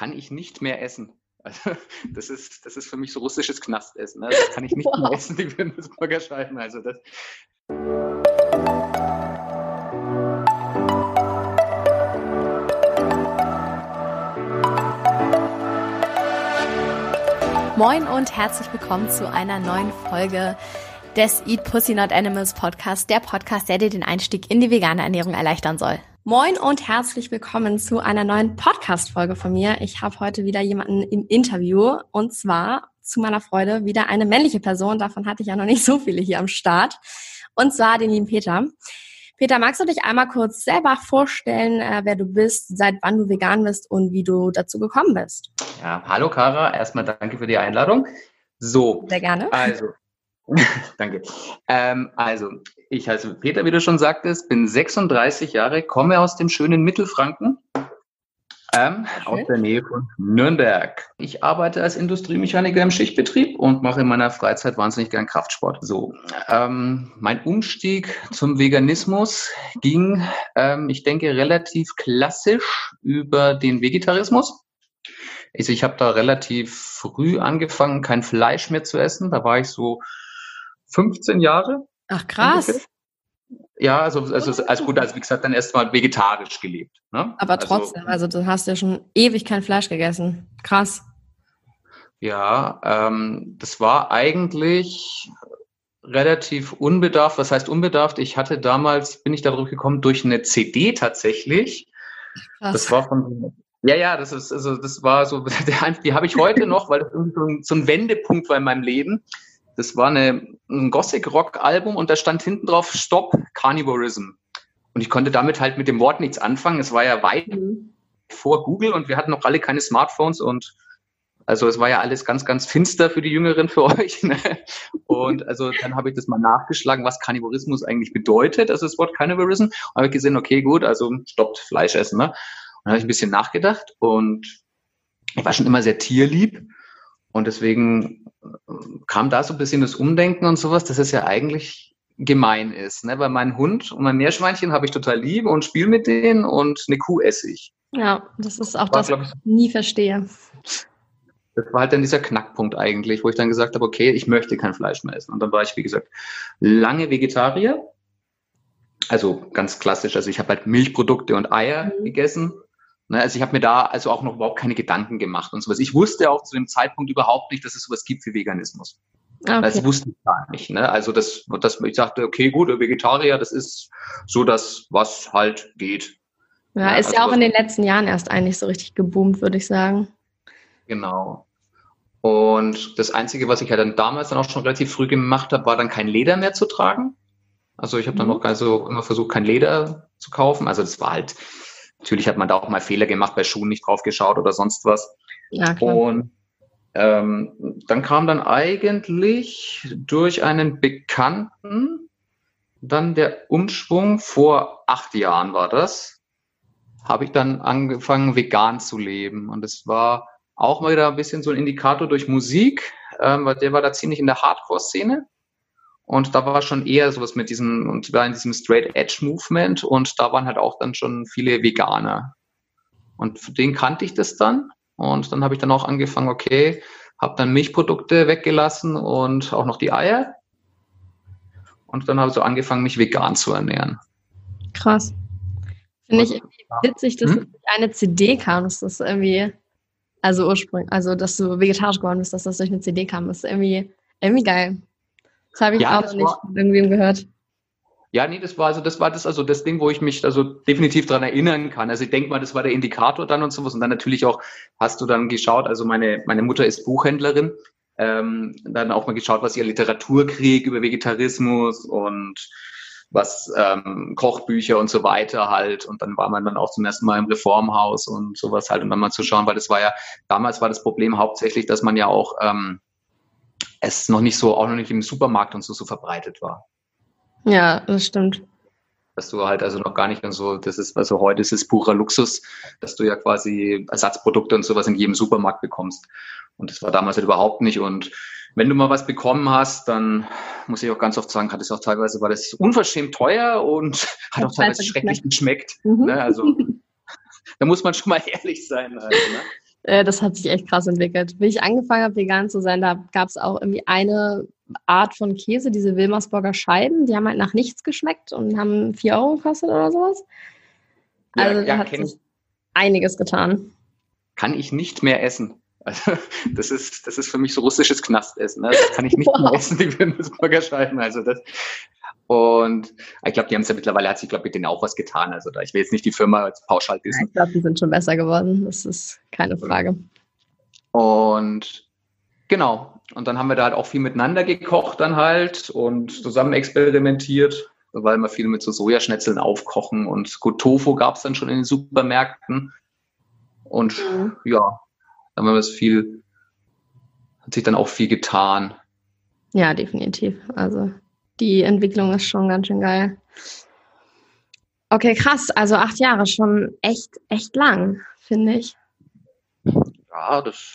kann ich nicht mehr essen. Also, das ist, das ist für mich so russisches Knastessen. Ne? Das kann ich nicht wow. mehr essen, die Burgerscheiben. Also das. Moin und herzlich willkommen zu einer neuen Folge des Eat Pussy Not Animals Podcast, der Podcast, der dir den Einstieg in die vegane Ernährung erleichtern soll. Moin und herzlich willkommen zu einer neuen Podcast-Folge von mir. Ich habe heute wieder jemanden im Interview und zwar zu meiner Freude wieder eine männliche Person. Davon hatte ich ja noch nicht so viele hier am Start. Und zwar den lieben Peter. Peter, magst du dich einmal kurz selber vorstellen, äh, wer du bist, seit wann du vegan bist und wie du dazu gekommen bist? Ja, hallo Kara, erstmal danke für die Einladung. So. Sehr gerne. Also, Danke. Ähm, also, ich heiße Peter, wie du schon sagtest, bin 36 Jahre, komme aus dem schönen Mittelfranken, ähm, aus der Nähe von Nürnberg. Ich arbeite als Industriemechaniker im Schichtbetrieb und mache in meiner Freizeit wahnsinnig gern Kraftsport. So, ähm, mein Umstieg zum Veganismus ging, ähm, ich denke, relativ klassisch über den Vegetarismus. Also ich habe da relativ früh angefangen, kein Fleisch mehr zu essen. Da war ich so 15 Jahre. Ach krass. Ungefähr. Ja, also, also, also gut, also wie gesagt, dann erst mal vegetarisch gelebt. Ne? Aber also trotzdem, also, also du hast ja schon ewig kein Fleisch gegessen. Krass. Ja, ähm, das war eigentlich relativ unbedarft. Was heißt unbedarft? Ich hatte damals, bin ich darauf gekommen, durch eine CD tatsächlich. Krass. Das war von, ja, ja, das ist, also das war so, die habe ich heute noch, weil das irgendwie so ein Wendepunkt war in meinem Leben. Das war eine, ein Gothic-Rock-Album und da stand hinten drauf Stop Carnivorism. Und ich konnte damit halt mit dem Wort nichts anfangen. Es war ja weit mhm. vor Google und wir hatten noch alle keine Smartphones und also es war ja alles ganz, ganz finster für die Jüngeren für euch. Ne? Und also dann habe ich das mal nachgeschlagen, was Carnivorismus eigentlich bedeutet, also das Wort Carnivorism. Und habe ich gesehen, okay, gut, also stoppt Fleisch essen. Ne? Und dann habe ich ein bisschen nachgedacht und ich war schon immer sehr tierlieb und deswegen kam da so ein bisschen das Umdenken und sowas, dass es ja eigentlich gemein ist. Ne? Weil mein Hund und mein Meerschweinchen habe ich total lieb und spiele mit denen und eine Kuh esse ich. Ja, das ist auch das, was ich nie verstehe. Das war halt dann dieser Knackpunkt eigentlich, wo ich dann gesagt habe, okay, ich möchte kein Fleisch mehr essen. Und dann war ich, wie gesagt, lange Vegetarier. Also ganz klassisch, also ich habe halt Milchprodukte und Eier mhm. gegessen also ich habe mir da also auch noch überhaupt keine Gedanken gemacht und sowas. Ich wusste auch zu dem Zeitpunkt überhaupt nicht, dass es sowas gibt wie Veganismus. Okay. Das wusste ich gar nicht. Ne? Also das, das, ich sagte, okay, gut, Vegetarier, das ist so das, was halt geht. Ja, ist also ja auch in den letzten Jahren erst eigentlich so richtig geboomt, würde ich sagen. Genau. Und das Einzige, was ich ja dann damals dann auch schon relativ früh gemacht habe, war dann kein Leder mehr zu tragen. Also ich habe dann mhm. noch also immer versucht, kein Leder zu kaufen. Also das war halt, Natürlich hat man da auch mal Fehler gemacht, bei Schuhen nicht drauf geschaut oder sonst was. Ja, klar. Und ähm, dann kam dann eigentlich durch einen Bekannten dann der Umschwung, vor acht Jahren war das, habe ich dann angefangen, vegan zu leben. Und es war auch mal wieder ein bisschen so ein Indikator durch Musik, ähm, weil der war da ziemlich in der Hardcore-Szene. Und da war schon eher sowas mit diesem, und war in diesem Straight Edge Movement und da waren halt auch dann schon viele Veganer. Und für den kannte ich das dann. Und dann habe ich dann auch angefangen, okay, habe dann Milchprodukte weggelassen und auch noch die Eier. Und dann habe ich so angefangen, mich vegan zu ernähren. Krass. Finde ich irgendwie witzig, dass hm? eine CD kam, dass das irgendwie, also ursprünglich, also dass du vegetarisch geworden bist, dass das durch eine CD kam. Das ist irgendwie, irgendwie geil. Das habe ich ja, auch nicht von irgendwem gehört. Ja, nee, das war also das war das also das Ding, wo ich mich also definitiv dran erinnern kann. Also ich denke mal, das war der Indikator dann und sowas. Und dann natürlich auch hast du dann geschaut. Also meine meine Mutter ist Buchhändlerin. Ähm, dann auch mal geschaut, was ihr Literaturkrieg über Vegetarismus und was ähm, Kochbücher und so weiter halt. Und dann war man dann auch zum ersten Mal im Reformhaus und sowas halt, um dann mal zu schauen, weil das war ja damals war das Problem hauptsächlich, dass man ja auch ähm, es noch nicht so, auch noch nicht im Supermarkt und so, so verbreitet war. Ja, das stimmt. Dass du halt also noch gar nicht mehr so, das ist, also heute ist es purer Luxus, dass du ja quasi Ersatzprodukte und sowas in jedem Supermarkt bekommst. Und das war damals halt überhaupt nicht. Und wenn du mal was bekommen hast, dann muss ich auch ganz oft sagen, hat es auch teilweise, war das unverschämt teuer und hat auch teilweise schrecklich geschmeckt. Mhm. Ne? Also da muss man schon mal ehrlich sein. Halt, ne? Äh, das hat sich echt krass entwickelt. Wie ich angefangen habe, vegan zu sein, da gab es auch irgendwie eine Art von Käse, diese Wilmersburger Scheiben. Die haben halt nach nichts geschmeckt und haben 4 Euro gekostet oder sowas. Also ja, ja, hat sich einiges getan. Kann ich nicht mehr essen. Also, das ist, das ist für mich so russisches Knastessen. Ne? Das kann ich nicht wow. mehr essen, die Wilmersburger Scheiben. Also das, und ich glaube, die haben es ja mittlerweile, hat sich, glaube ich, mit denen auch was getan. Also da, ich will jetzt nicht die Firma als pauschal wissen. Ich glaube, die sind schon besser geworden. Das ist keine Frage. Und genau. Und dann haben wir da halt auch viel miteinander gekocht dann halt und zusammen experimentiert, weil wir viel mit so Sojaschnetzeln aufkochen. Und gut, Tofu gab es dann schon in den Supermärkten. Und mhm. ja, dann haben wir es viel, hat sich dann auch viel getan. Ja, definitiv. Also die Entwicklung ist schon ganz schön geil. Okay, krass. Also acht Jahre schon echt, echt lang, finde ich. Ja, das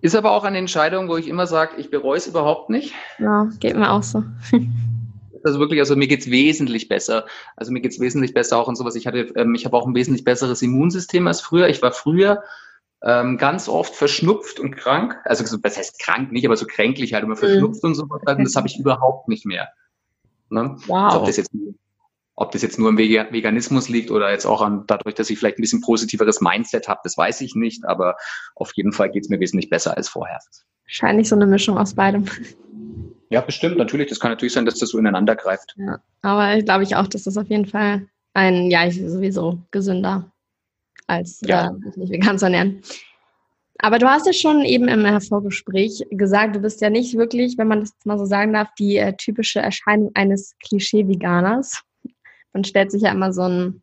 ist aber auch eine Entscheidung, wo ich immer sage, ich bereue es überhaupt nicht. Ja, geht mir auch so. Also wirklich, also mir geht es wesentlich besser. Also mir geht es wesentlich besser auch und sowas. Ich hatte, ähm, ich habe auch ein wesentlich besseres Immunsystem als früher. Ich war früher ähm, ganz oft verschnupft und krank. Also das heißt krank nicht, aber so kränklich halt immer mhm. verschnupft mhm. und so weiter. Und das habe ich überhaupt nicht mehr. Ne? Wow. Also ob, das jetzt, ob das jetzt nur im Veganismus liegt oder jetzt auch an dadurch, dass ich vielleicht ein bisschen positiveres Mindset habe, das weiß ich nicht. Aber auf jeden Fall geht es mir wesentlich besser als vorher. Wahrscheinlich so eine Mischung aus beidem. Ja, bestimmt, natürlich. Das kann natürlich sein, dass das so ineinander greift. Ja, aber ich glaube ich auch, dass das auf jeden Fall ein, ja, sowieso gesünder als ja. äh, sich vegan zu ernähren. Aber du hast ja schon eben im Vorgespräch gesagt, du bist ja nicht wirklich, wenn man das mal so sagen darf, die äh, typische Erscheinung eines Klischee-Veganers. Man stellt sich ja immer so einen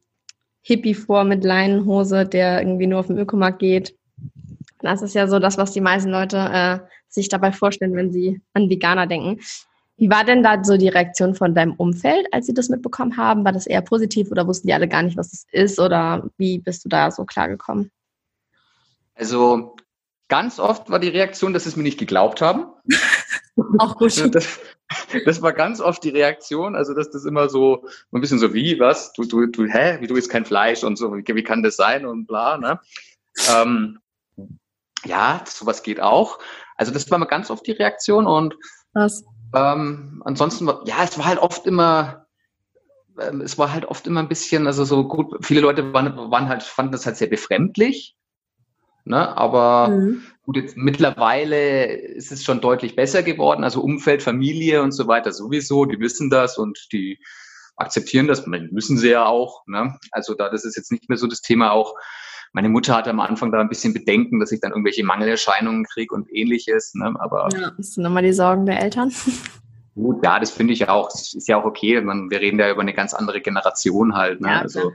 Hippie vor mit Leinenhose, der irgendwie nur auf den Ökomarkt geht. Das ist ja so das, was die meisten Leute äh, sich dabei vorstellen, wenn sie an Veganer denken. Wie war denn da so die Reaktion von deinem Umfeld, als sie das mitbekommen haben? War das eher positiv oder wussten die alle gar nicht, was das ist? Oder wie bist du da so klargekommen? Also ganz oft war die Reaktion, dass sie es mir nicht geglaubt haben. Auch gut. Das, das, war ganz oft die Reaktion, also dass das immer so ein bisschen so wie, was, du, du, du, hä, wie du isst kein Fleisch und so, wie, wie kann das sein und bla, ne? Ähm, ja, sowas geht auch. Also das war mal ganz oft die Reaktion und was? Ähm, ansonsten, ja, es war halt oft immer, ähm, es war halt oft immer ein bisschen, also so gut, viele Leute waren, waren halt, fanden das halt sehr befremdlich. Ne? Aber mhm. gut, jetzt mittlerweile ist es schon deutlich besser geworden. Also Umfeld, Familie und so weiter sowieso, die wissen das und die akzeptieren das, müssen sie ja auch. Ne? Also da, das ist jetzt nicht mehr so das Thema auch, meine Mutter hatte am Anfang da ein bisschen Bedenken, dass ich dann irgendwelche Mangelerscheinungen kriege und ähnliches. Ne? Aber ja, das sind nochmal die Sorgen der Eltern. Gut, ja, das finde ich auch. Das ist ja auch okay. Man, wir reden ja über eine ganz andere Generation halt. Ne? Ja, also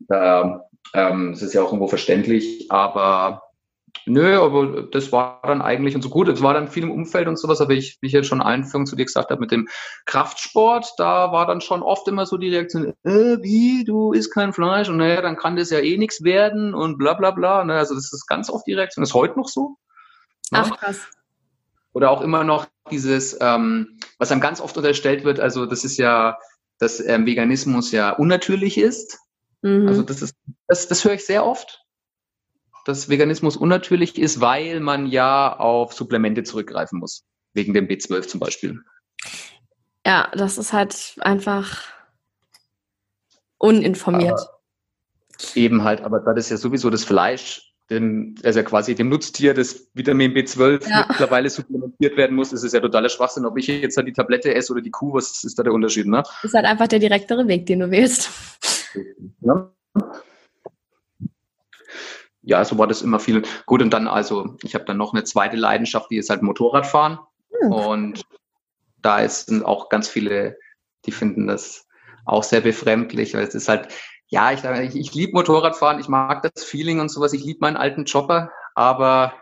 da, ähm, das ist ja auch irgendwo verständlich. Aber Nö, aber das war dann eigentlich und so gut. Es war dann viel im Umfeld und sowas, aber ich, wie ich jetzt schon Einführung zu dir gesagt habe, mit dem Kraftsport, da war dann schon oft immer so die Reaktion, äh, wie, du isst kein Fleisch und naja, dann kann das ja eh nichts werden und bla bla bla. Ne? Also das ist ganz oft die Reaktion. Das ist heute noch so. Ne? Ach krass. Oder auch immer noch dieses, ähm, was einem ganz oft unterstellt wird, also das ist ja, dass ähm, Veganismus ja unnatürlich ist. Mhm. Also das ist, das, das höre ich sehr oft dass Veganismus unnatürlich ist, weil man ja auf Supplemente zurückgreifen muss. Wegen dem B12 zum Beispiel. Ja, das ist halt einfach uninformiert. Aber eben halt, aber das ist ja sowieso das Fleisch, dem, also quasi dem Nutztier, das Vitamin B12 ja. mittlerweile supplementiert werden muss, ist es ja totaler Schwachsinn. Ob ich jetzt halt die Tablette esse oder die Kuh, was ist da der Unterschied, ne? Das ist halt einfach der direktere Weg, den du wählst. Ja ja, so war das immer viel. Gut, und dann also, ich habe dann noch eine zweite Leidenschaft, die ist halt Motorradfahren. Mhm. Und da sind auch ganz viele, die finden das auch sehr befremdlich, weil es ist halt, ja, ich, ich, ich liebe Motorradfahren, ich mag das Feeling und sowas, ich liebe meinen alten Chopper, aber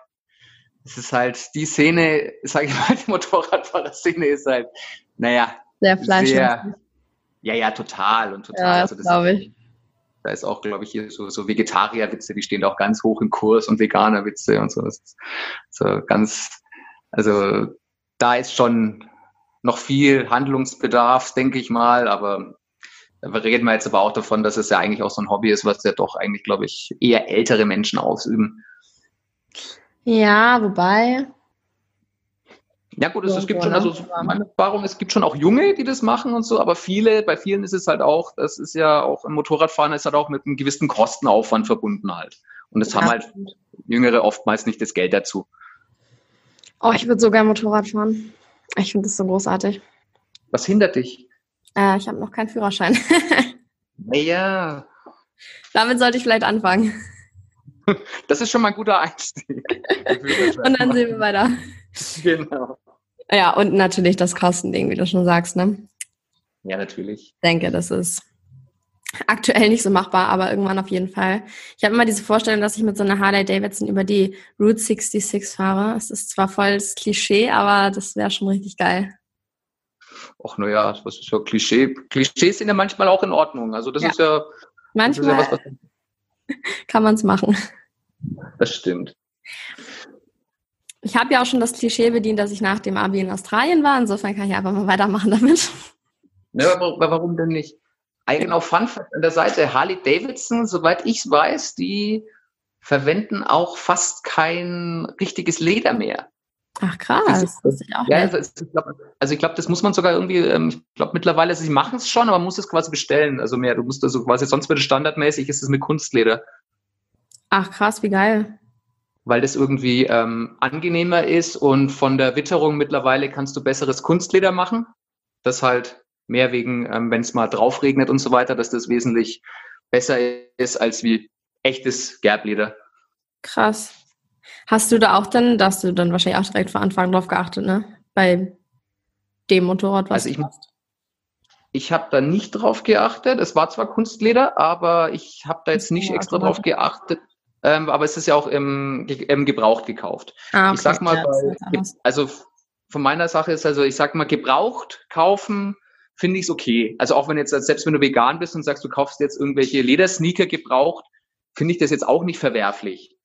es ist halt, die Szene, sage ich mal, die Motorradfahrer-Szene ist halt, naja, sehr fleischig. Ja, ja, total und total. Ja, das also glaube ich. Da ist auch, glaube ich, hier so, Vegetarier-Witze, die stehen auch ganz hoch im Kurs und Veganer-Witze und so. Das ist so ganz, also da ist schon noch viel Handlungsbedarf, denke ich mal, aber da reden wir jetzt aber auch davon, dass es ja eigentlich auch so ein Hobby ist, was ja doch eigentlich, glaube ich, eher ältere Menschen ausüben. Ja, wobei. Ja gut, es, es gibt schon, also meine Erfahrung, es gibt schon auch Junge, die das machen und so, aber viele, bei vielen ist es halt auch, das ist ja auch im Motorradfahren ist halt auch mit einem gewissen Kostenaufwand verbunden halt. Und es ja. haben halt Jüngere oftmals nicht das Geld dazu. Oh, ich würde sogar Motorrad fahren. Ich finde das so großartig. Was hindert dich? Äh, ich habe noch keinen Führerschein. naja. Damit sollte ich vielleicht anfangen. Das ist schon mal ein guter Einstieg. und dann sehen wir weiter. Genau. Ja, und natürlich das Kostending, wie du schon sagst, ne? Ja, natürlich. Ich denke, das ist aktuell nicht so machbar, aber irgendwann auf jeden Fall. Ich habe immer diese Vorstellung, dass ich mit so einer Harley Davidson über die Route 66 fahre. Es ist zwar voll das Klischee, aber das wäre schon richtig geil. Ach, naja, das ist ja Klischee. Klischees sind ja manchmal auch in Ordnung. Also das ja. ist ja. Manchmal ist ja was, was kann man es machen. Das stimmt. Ich habe ja auch schon das Klischee bedient, dass ich nach dem Abi in Australien war. Insofern kann ich einfach mal weitermachen damit. Ja, aber warum denn nicht? Eigen auf Fun an der Seite. Harley Davidson, soweit ich weiß, die verwenden auch fast kein richtiges Leder mehr. Ach krass. Das ich auch ja, also, ich glaub, also ich glaube, das muss man sogar irgendwie, ähm, ich glaube mittlerweile, sie machen es schon, aber man muss es quasi bestellen. Also mehr, du musst also quasi, sonst wird es standardmäßig, ist es mit Kunstleder. Ach krass, wie geil weil das irgendwie ähm, angenehmer ist und von der Witterung mittlerweile kannst du besseres Kunstleder machen. Das halt mehr wegen, ähm, wenn es mal drauf regnet und so weiter, dass das wesentlich besser ist als wie echtes Gerbleder. Krass. Hast du da auch dann, dass du dann wahrscheinlich auch direkt vor Anfang drauf geachtet, ne? Bei dem Motorrad, was also ich, Ich habe da nicht drauf geachtet. Es war zwar Kunstleder, aber ich habe da jetzt nicht extra drauf geachtet, ähm, aber es ist ja auch im, im Gebraucht gekauft. Ah, okay. Ich sag mal, bei, also von meiner Sache ist also, ich sag mal, gebraucht kaufen finde ich es okay. Also auch wenn jetzt, selbst wenn du vegan bist und sagst, du kaufst jetzt irgendwelche Ledersneaker gebraucht, finde ich das jetzt auch nicht verwerflich.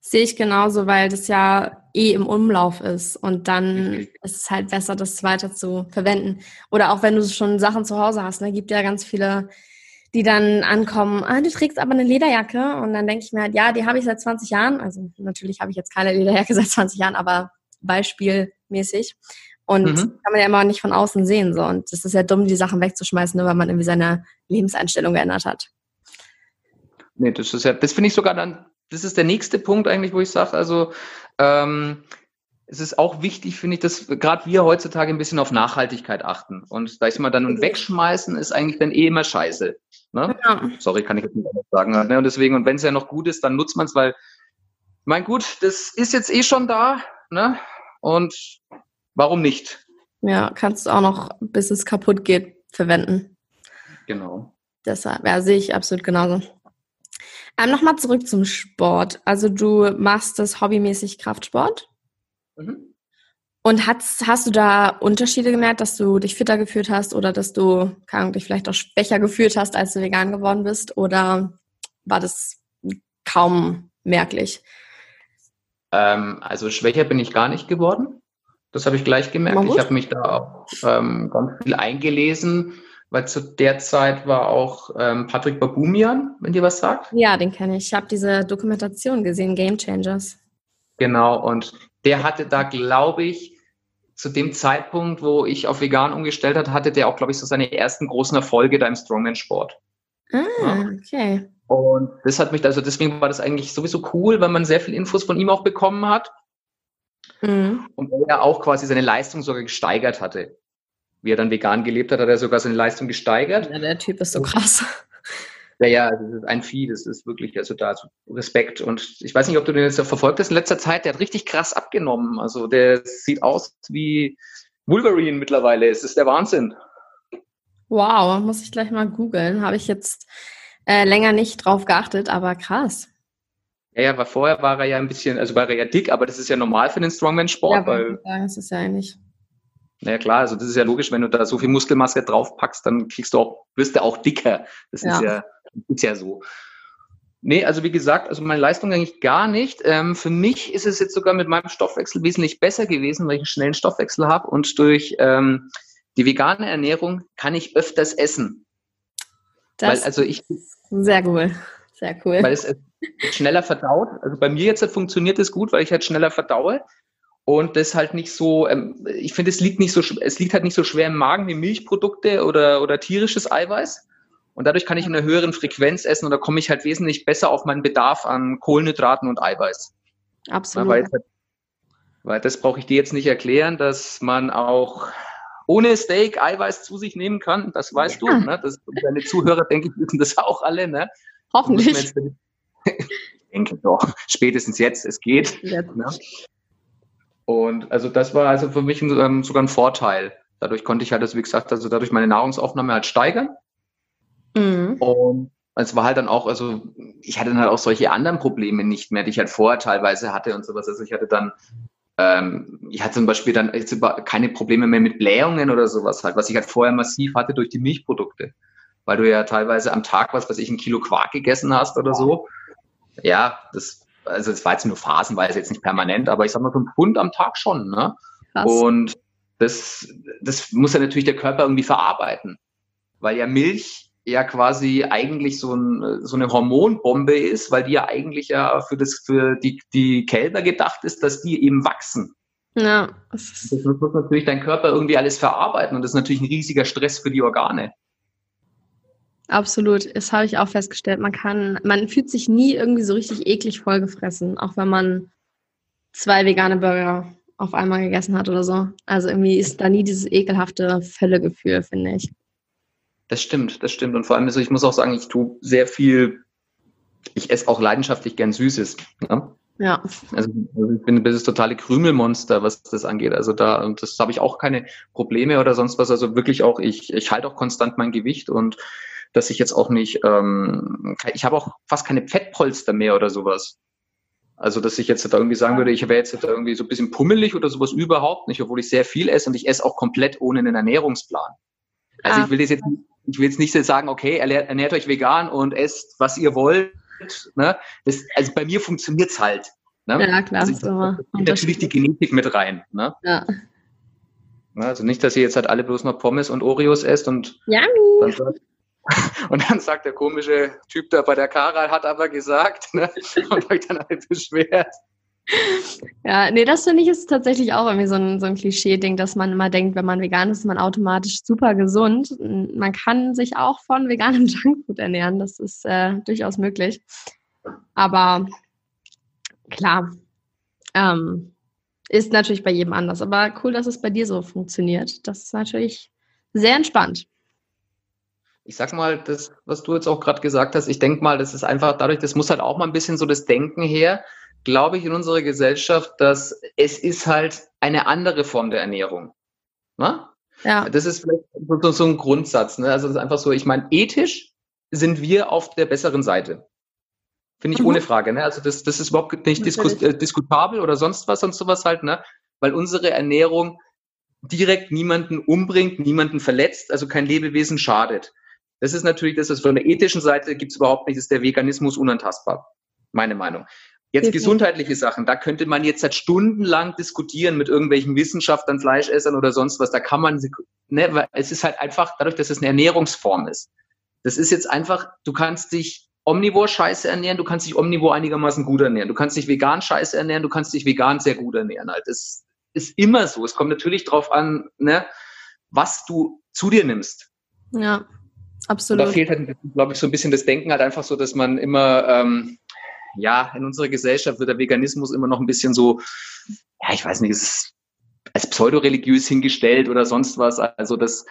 Sehe ich genauso, weil das ja eh im Umlauf ist und dann mhm. ist es halt besser, das weiter zu verwenden. Oder auch wenn du schon Sachen zu Hause hast, ne, gibt ja ganz viele die dann ankommen, ah, du trägst aber eine Lederjacke. Und dann denke ich mir halt, ja, die habe ich seit 20 Jahren. Also natürlich habe ich jetzt keine Lederjacke seit 20 Jahren, aber beispielmäßig. Und mhm. kann man ja immer nicht von außen sehen. So. Und es ist ja dumm, die Sachen wegzuschmeißen, nur weil man irgendwie seine Lebenseinstellung geändert hat. Nee, das ist ja, das finde ich sogar dann, das ist der nächste Punkt eigentlich, wo ich sage, also ähm, es ist auch wichtig, finde ich, dass gerade wir heutzutage ein bisschen auf Nachhaltigkeit achten. Und da ich mal dann und wegschmeißen, ist eigentlich dann eh immer scheiße. Ne? Ja. Sorry, kann ich jetzt nicht anders sagen. Ne? Und deswegen, und wenn es ja noch gut ist, dann nutzt man es, weil, mein gut, das ist jetzt eh schon da. Ne? Und warum nicht? Ja, kannst du auch noch, bis es kaputt geht, verwenden. Genau. Deshalb, ja, sehe ich absolut genauso. Ähm, Nochmal zurück zum Sport. Also du machst das hobbymäßig Kraftsport? Mhm. Und hast, hast du da Unterschiede gemerkt, dass du dich fitter gefühlt hast oder dass du kann, dich vielleicht auch schwächer gefühlt hast, als du vegan geworden bist? Oder war das kaum merklich? Ähm, also schwächer bin ich gar nicht geworden. Das habe ich gleich gemerkt. Ich habe mich da auch ähm, ganz viel eingelesen, weil zu der Zeit war auch ähm, Patrick Babumian, wenn dir was sagt. Ja, den kenne ich. Ich habe diese Dokumentation gesehen, Game Changers. Genau, und der hatte da, glaube ich, zu dem Zeitpunkt, wo ich auf vegan umgestellt hat, hatte der auch, glaube ich, so seine ersten großen Erfolge da im Strongman-Sport. Ah, okay. Und das hat mich, also deswegen war das eigentlich sowieso cool, weil man sehr viel Infos von ihm auch bekommen hat. Mhm. Und er auch quasi seine Leistung sogar gesteigert hatte. Wie er dann vegan gelebt hat, hat er sogar seine Leistung gesteigert. Ja, der Typ ist so krass. Ja, ja, das ist ein Vieh, das ist wirklich, also da also Respekt. Und ich weiß nicht, ob du den jetzt verfolgt hast in letzter Zeit, der hat richtig krass abgenommen. Also der sieht aus wie Wolverine mittlerweile. Es ist der Wahnsinn. Wow, muss ich gleich mal googeln. Habe ich jetzt äh, länger nicht drauf geachtet, aber krass. Ja, ja, weil vorher war er ja ein bisschen, also war er ja dick, aber das ist ja normal für den Strongman-Sport. Ja, weil, das ist ja eigentlich. Naja, klar, also das ist ja logisch, wenn du da so viel Muskelmasse draufpackst, dann kriegst du auch, wirst du auch dicker. Das ja. ist ja ist ja so. Nee, also wie gesagt, also meine Leistung eigentlich gar nicht. Ähm, für mich ist es jetzt sogar mit meinem Stoffwechsel wesentlich besser gewesen, weil ich einen schnellen Stoffwechsel habe und durch ähm, die vegane Ernährung kann ich öfters essen. Das weil, also ich, sehr cool, sehr cool. Weil es, schneller verdaut. Also bei mir jetzt funktioniert das gut, weil ich halt schneller verdaue. Und das halt nicht so, ähm, ich finde, es liegt nicht so, es liegt halt nicht so schwer im Magen wie Milchprodukte oder, oder tierisches Eiweiß. Und dadurch kann ich in einer höheren Frequenz essen und da komme ich halt wesentlich besser auf meinen Bedarf an Kohlenhydraten und Eiweiß. Absolut. Weil, weil das brauche ich dir jetzt nicht erklären, dass man auch ohne Steak Eiweiß zu sich nehmen kann. Das weißt ja. du. Ne? Das, deine Zuhörer, denke ich, wissen das auch alle. Ne? Hoffentlich. ich denke doch, spätestens jetzt, es geht. Jetzt. Ne? Und also das war also für mich ähm, sogar ein Vorteil. Dadurch konnte ich halt, also wie gesagt, also dadurch meine Nahrungsaufnahme halt steigern. Mhm. Und es war halt dann auch, also ich hatte dann halt auch solche anderen Probleme nicht mehr, die ich halt vorher teilweise hatte und sowas. Also ich hatte dann, ähm, ich hatte zum Beispiel dann jetzt keine Probleme mehr mit Blähungen oder sowas halt, was ich halt vorher massiv hatte durch die Milchprodukte. Weil du ja teilweise am Tag was, was ich ein Kilo Quark gegessen hast oder so. Ja, das, also es war jetzt nur phasenweise, jetzt nicht permanent, aber ich sag mal so ein Pfund am Tag schon, ne? Krass. Und das, das muss ja natürlich der Körper irgendwie verarbeiten. Weil ja Milch ja quasi eigentlich so, ein, so eine Hormonbombe ist, weil die ja eigentlich ja für das für die, die Kälber gedacht ist, dass die eben wachsen. Ja. Das muss natürlich dein Körper irgendwie alles verarbeiten und das ist natürlich ein riesiger Stress für die Organe. Absolut, das habe ich auch festgestellt. Man kann, man fühlt sich nie irgendwie so richtig eklig vollgefressen, auch wenn man zwei vegane Burger auf einmal gegessen hat oder so. Also irgendwie ist da nie dieses ekelhafte Völlegefühl, finde ich. Das stimmt, das stimmt. Und vor allem, also ich muss auch sagen, ich tue sehr viel, ich esse auch leidenschaftlich gern Süßes. Ne? Ja. Also, also ich bin das totale Krümelmonster, was das angeht. Also da, und das habe ich auch keine Probleme oder sonst was. Also wirklich auch, ich, ich halte auch konstant mein Gewicht und dass ich jetzt auch nicht, ähm, ich habe auch fast keine Fettpolster mehr oder sowas. Also, dass ich jetzt da irgendwie sagen würde, ich wäre jetzt da irgendwie so ein bisschen pummelig oder sowas überhaupt nicht, obwohl ich sehr viel esse und ich esse auch komplett ohne einen Ernährungsplan. Also ah. ich will das jetzt ich will jetzt nicht sagen, okay, ernährt euch vegan und esst, was ihr wollt. Ne? Das, also bei mir funktioniert's halt. Ne? Ja, klar. Also ich, natürlich die Genetik mit rein. Ne? Ja. Also nicht, dass ihr jetzt halt alle bloß noch Pommes und Oreos esst und dann sagt, und dann sagt der komische Typ da bei der Karal, hat aber gesagt, ne? und euch dann halt beschwert. Ja, nee, das finde ich ist tatsächlich auch irgendwie so ein, so ein Klischee-Ding, dass man immer denkt, wenn man vegan ist, ist man automatisch super gesund. Man kann sich auch von veganem Junkfood ernähren, das ist äh, durchaus möglich. Aber klar, ähm, ist natürlich bei jedem anders. Aber cool, dass es bei dir so funktioniert. Das ist natürlich sehr entspannt. Ich sag mal, das, was du jetzt auch gerade gesagt hast, ich denke mal, das ist einfach dadurch, das muss halt auch mal ein bisschen so das Denken her glaube ich, in unserer Gesellschaft, dass es ist halt eine andere Form der Ernährung. Ne? Ja. Das ist vielleicht so, so ein Grundsatz. Ne? Also das ist einfach so, ich meine, ethisch sind wir auf der besseren Seite. Finde ich mhm. ohne Frage. Ne? Also das, das ist überhaupt nicht disku äh, diskutabel oder sonst was, sonst sowas halt, ne? Weil unsere Ernährung direkt niemanden umbringt, niemanden verletzt, also kein Lebewesen schadet. Das ist natürlich das, was von der ethischen Seite gibt es überhaupt nicht, ist der Veganismus unantastbar. Meine Meinung. Jetzt gesundheitliche Sachen, da könnte man jetzt seit stundenlang diskutieren mit irgendwelchen Wissenschaftlern, Fleischessern oder sonst was. Da kann man, ne, weil es ist halt einfach dadurch, dass es eine Ernährungsform ist. Das ist jetzt einfach, du kannst dich omnivor scheiße ernähren, du kannst dich omnivor einigermaßen gut ernähren. Du kannst dich vegan scheiße ernähren, du kannst dich vegan sehr gut ernähren. Halt. Das ist immer so. Es kommt natürlich drauf an, ne, was du zu dir nimmst. Ja, absolut. Und da fehlt halt, glaube ich, so ein bisschen das Denken halt einfach so, dass man immer, ähm, ja, in unserer Gesellschaft wird der Veganismus immer noch ein bisschen so, ja, ich weiß nicht, es ist als pseudoreligiös hingestellt oder sonst was. Also das,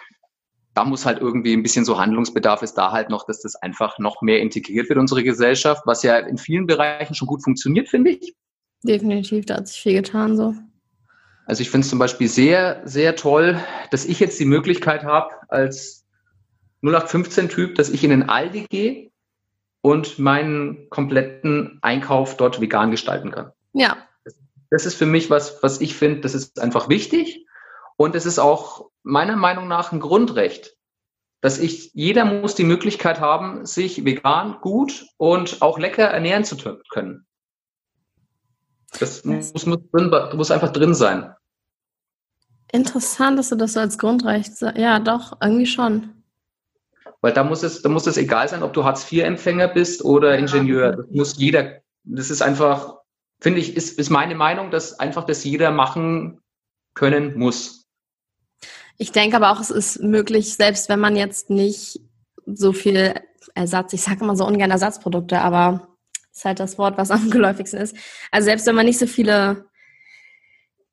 da muss halt irgendwie ein bisschen so Handlungsbedarf ist da halt noch, dass das einfach noch mehr integriert wird in unsere Gesellschaft, was ja in vielen Bereichen schon gut funktioniert, finde ich. Definitiv, da hat sich viel getan so. Also ich finde es zum Beispiel sehr, sehr toll, dass ich jetzt die Möglichkeit habe, als 0815-Typ, dass ich in den Aldi gehe und meinen kompletten Einkauf dort vegan gestalten kann. Ja. Das ist für mich was, was ich finde, das ist einfach wichtig. Und es ist auch meiner Meinung nach ein Grundrecht, dass ich, jeder muss die Möglichkeit haben, sich vegan gut und auch lecker ernähren zu können. Das muss, muss, drin, muss einfach drin sein. Interessant, dass du das so als Grundrecht sagst. Ja, doch, irgendwie schon. Weil da muss es, da muss es egal sein, ob du Hartz-IV-Empfänger bist oder Ingenieur. Das muss jeder, das ist einfach, finde ich, ist, ist meine Meinung, dass einfach das jeder machen können muss. Ich denke aber auch, es ist möglich, selbst wenn man jetzt nicht so viel Ersatz, ich sage immer so ungern Ersatzprodukte, aber ist halt das Wort, was am geläufigsten ist. Also selbst wenn man nicht so viele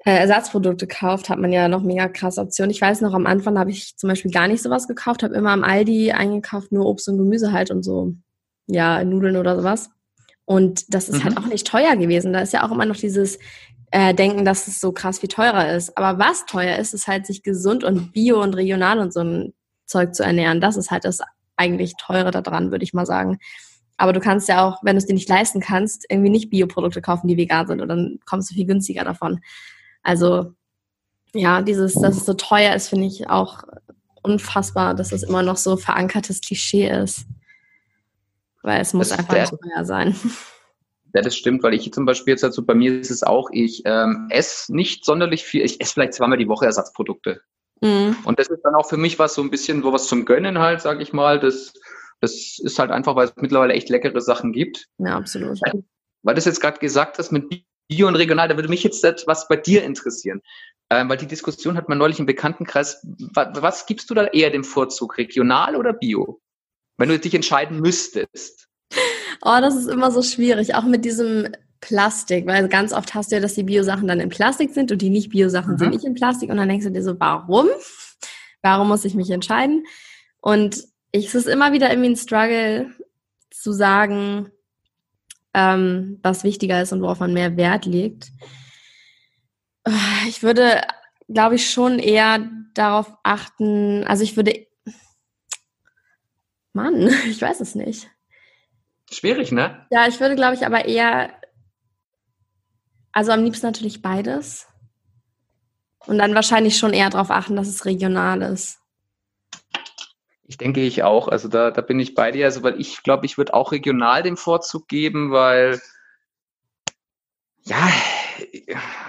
Ersatzprodukte kauft, hat man ja noch mega krasse Optionen. Ich weiß noch, am Anfang habe ich zum Beispiel gar nicht sowas gekauft, habe immer am Aldi eingekauft, nur Obst und Gemüse halt und so, ja, Nudeln oder sowas. Und das ist halt mhm. halt auch nicht teuer gewesen. Da ist ja auch immer noch dieses äh, Denken, dass es so krass wie teurer ist. Aber was teuer ist, ist halt sich gesund und bio und regional und so ein Zeug zu ernähren. Das ist halt das eigentlich teure daran, würde ich mal sagen. Aber du kannst ja auch, wenn du es dir nicht leisten kannst, irgendwie nicht Bioprodukte kaufen, die vegan sind und dann kommst du viel günstiger davon. Also ja, dieses, dass es so teuer ist, finde ich auch unfassbar, dass es immer noch so verankertes Klischee ist. Weil es muss das einfach teuer sein. Ja, das stimmt, weil ich zum Beispiel jetzt also bei mir ist es auch, ich ähm, esse nicht sonderlich viel, ich esse vielleicht zweimal die Woche Ersatzprodukte. Mhm. Und das ist dann auch für mich was so ein bisschen so was zum Gönnen halt, sag ich mal. Das, das ist halt einfach, weil es mittlerweile echt leckere Sachen gibt. Ja, absolut. Weil du es jetzt gerade gesagt hast mit Bio und regional, da würde mich jetzt was bei dir interessieren. Ähm, weil die Diskussion hat man neulich im Bekanntenkreis. Was, was gibst du da eher dem Vorzug, regional oder Bio? Wenn du dich entscheiden müsstest. Oh, das ist immer so schwierig, auch mit diesem Plastik, weil ganz oft hast du ja, dass die Bio-Sachen dann in Plastik sind und die nicht Bio-Sachen mhm. sind nicht in Plastik und dann denkst du dir so, warum? Warum muss ich mich entscheiden? Und ich, es ist immer wieder irgendwie ein Struggle zu sagen, ähm, was wichtiger ist und worauf man mehr Wert legt. Ich würde, glaube ich, schon eher darauf achten, also ich würde, Mann, ich weiß es nicht. Schwierig, ne? Ja, ich würde, glaube ich, aber eher, also am liebsten natürlich beides. Und dann wahrscheinlich schon eher darauf achten, dass es regional ist. Ich denke ich auch. Also da, da bin ich bei dir. Also weil ich glaube, ich würde auch regional den Vorzug geben, weil ja,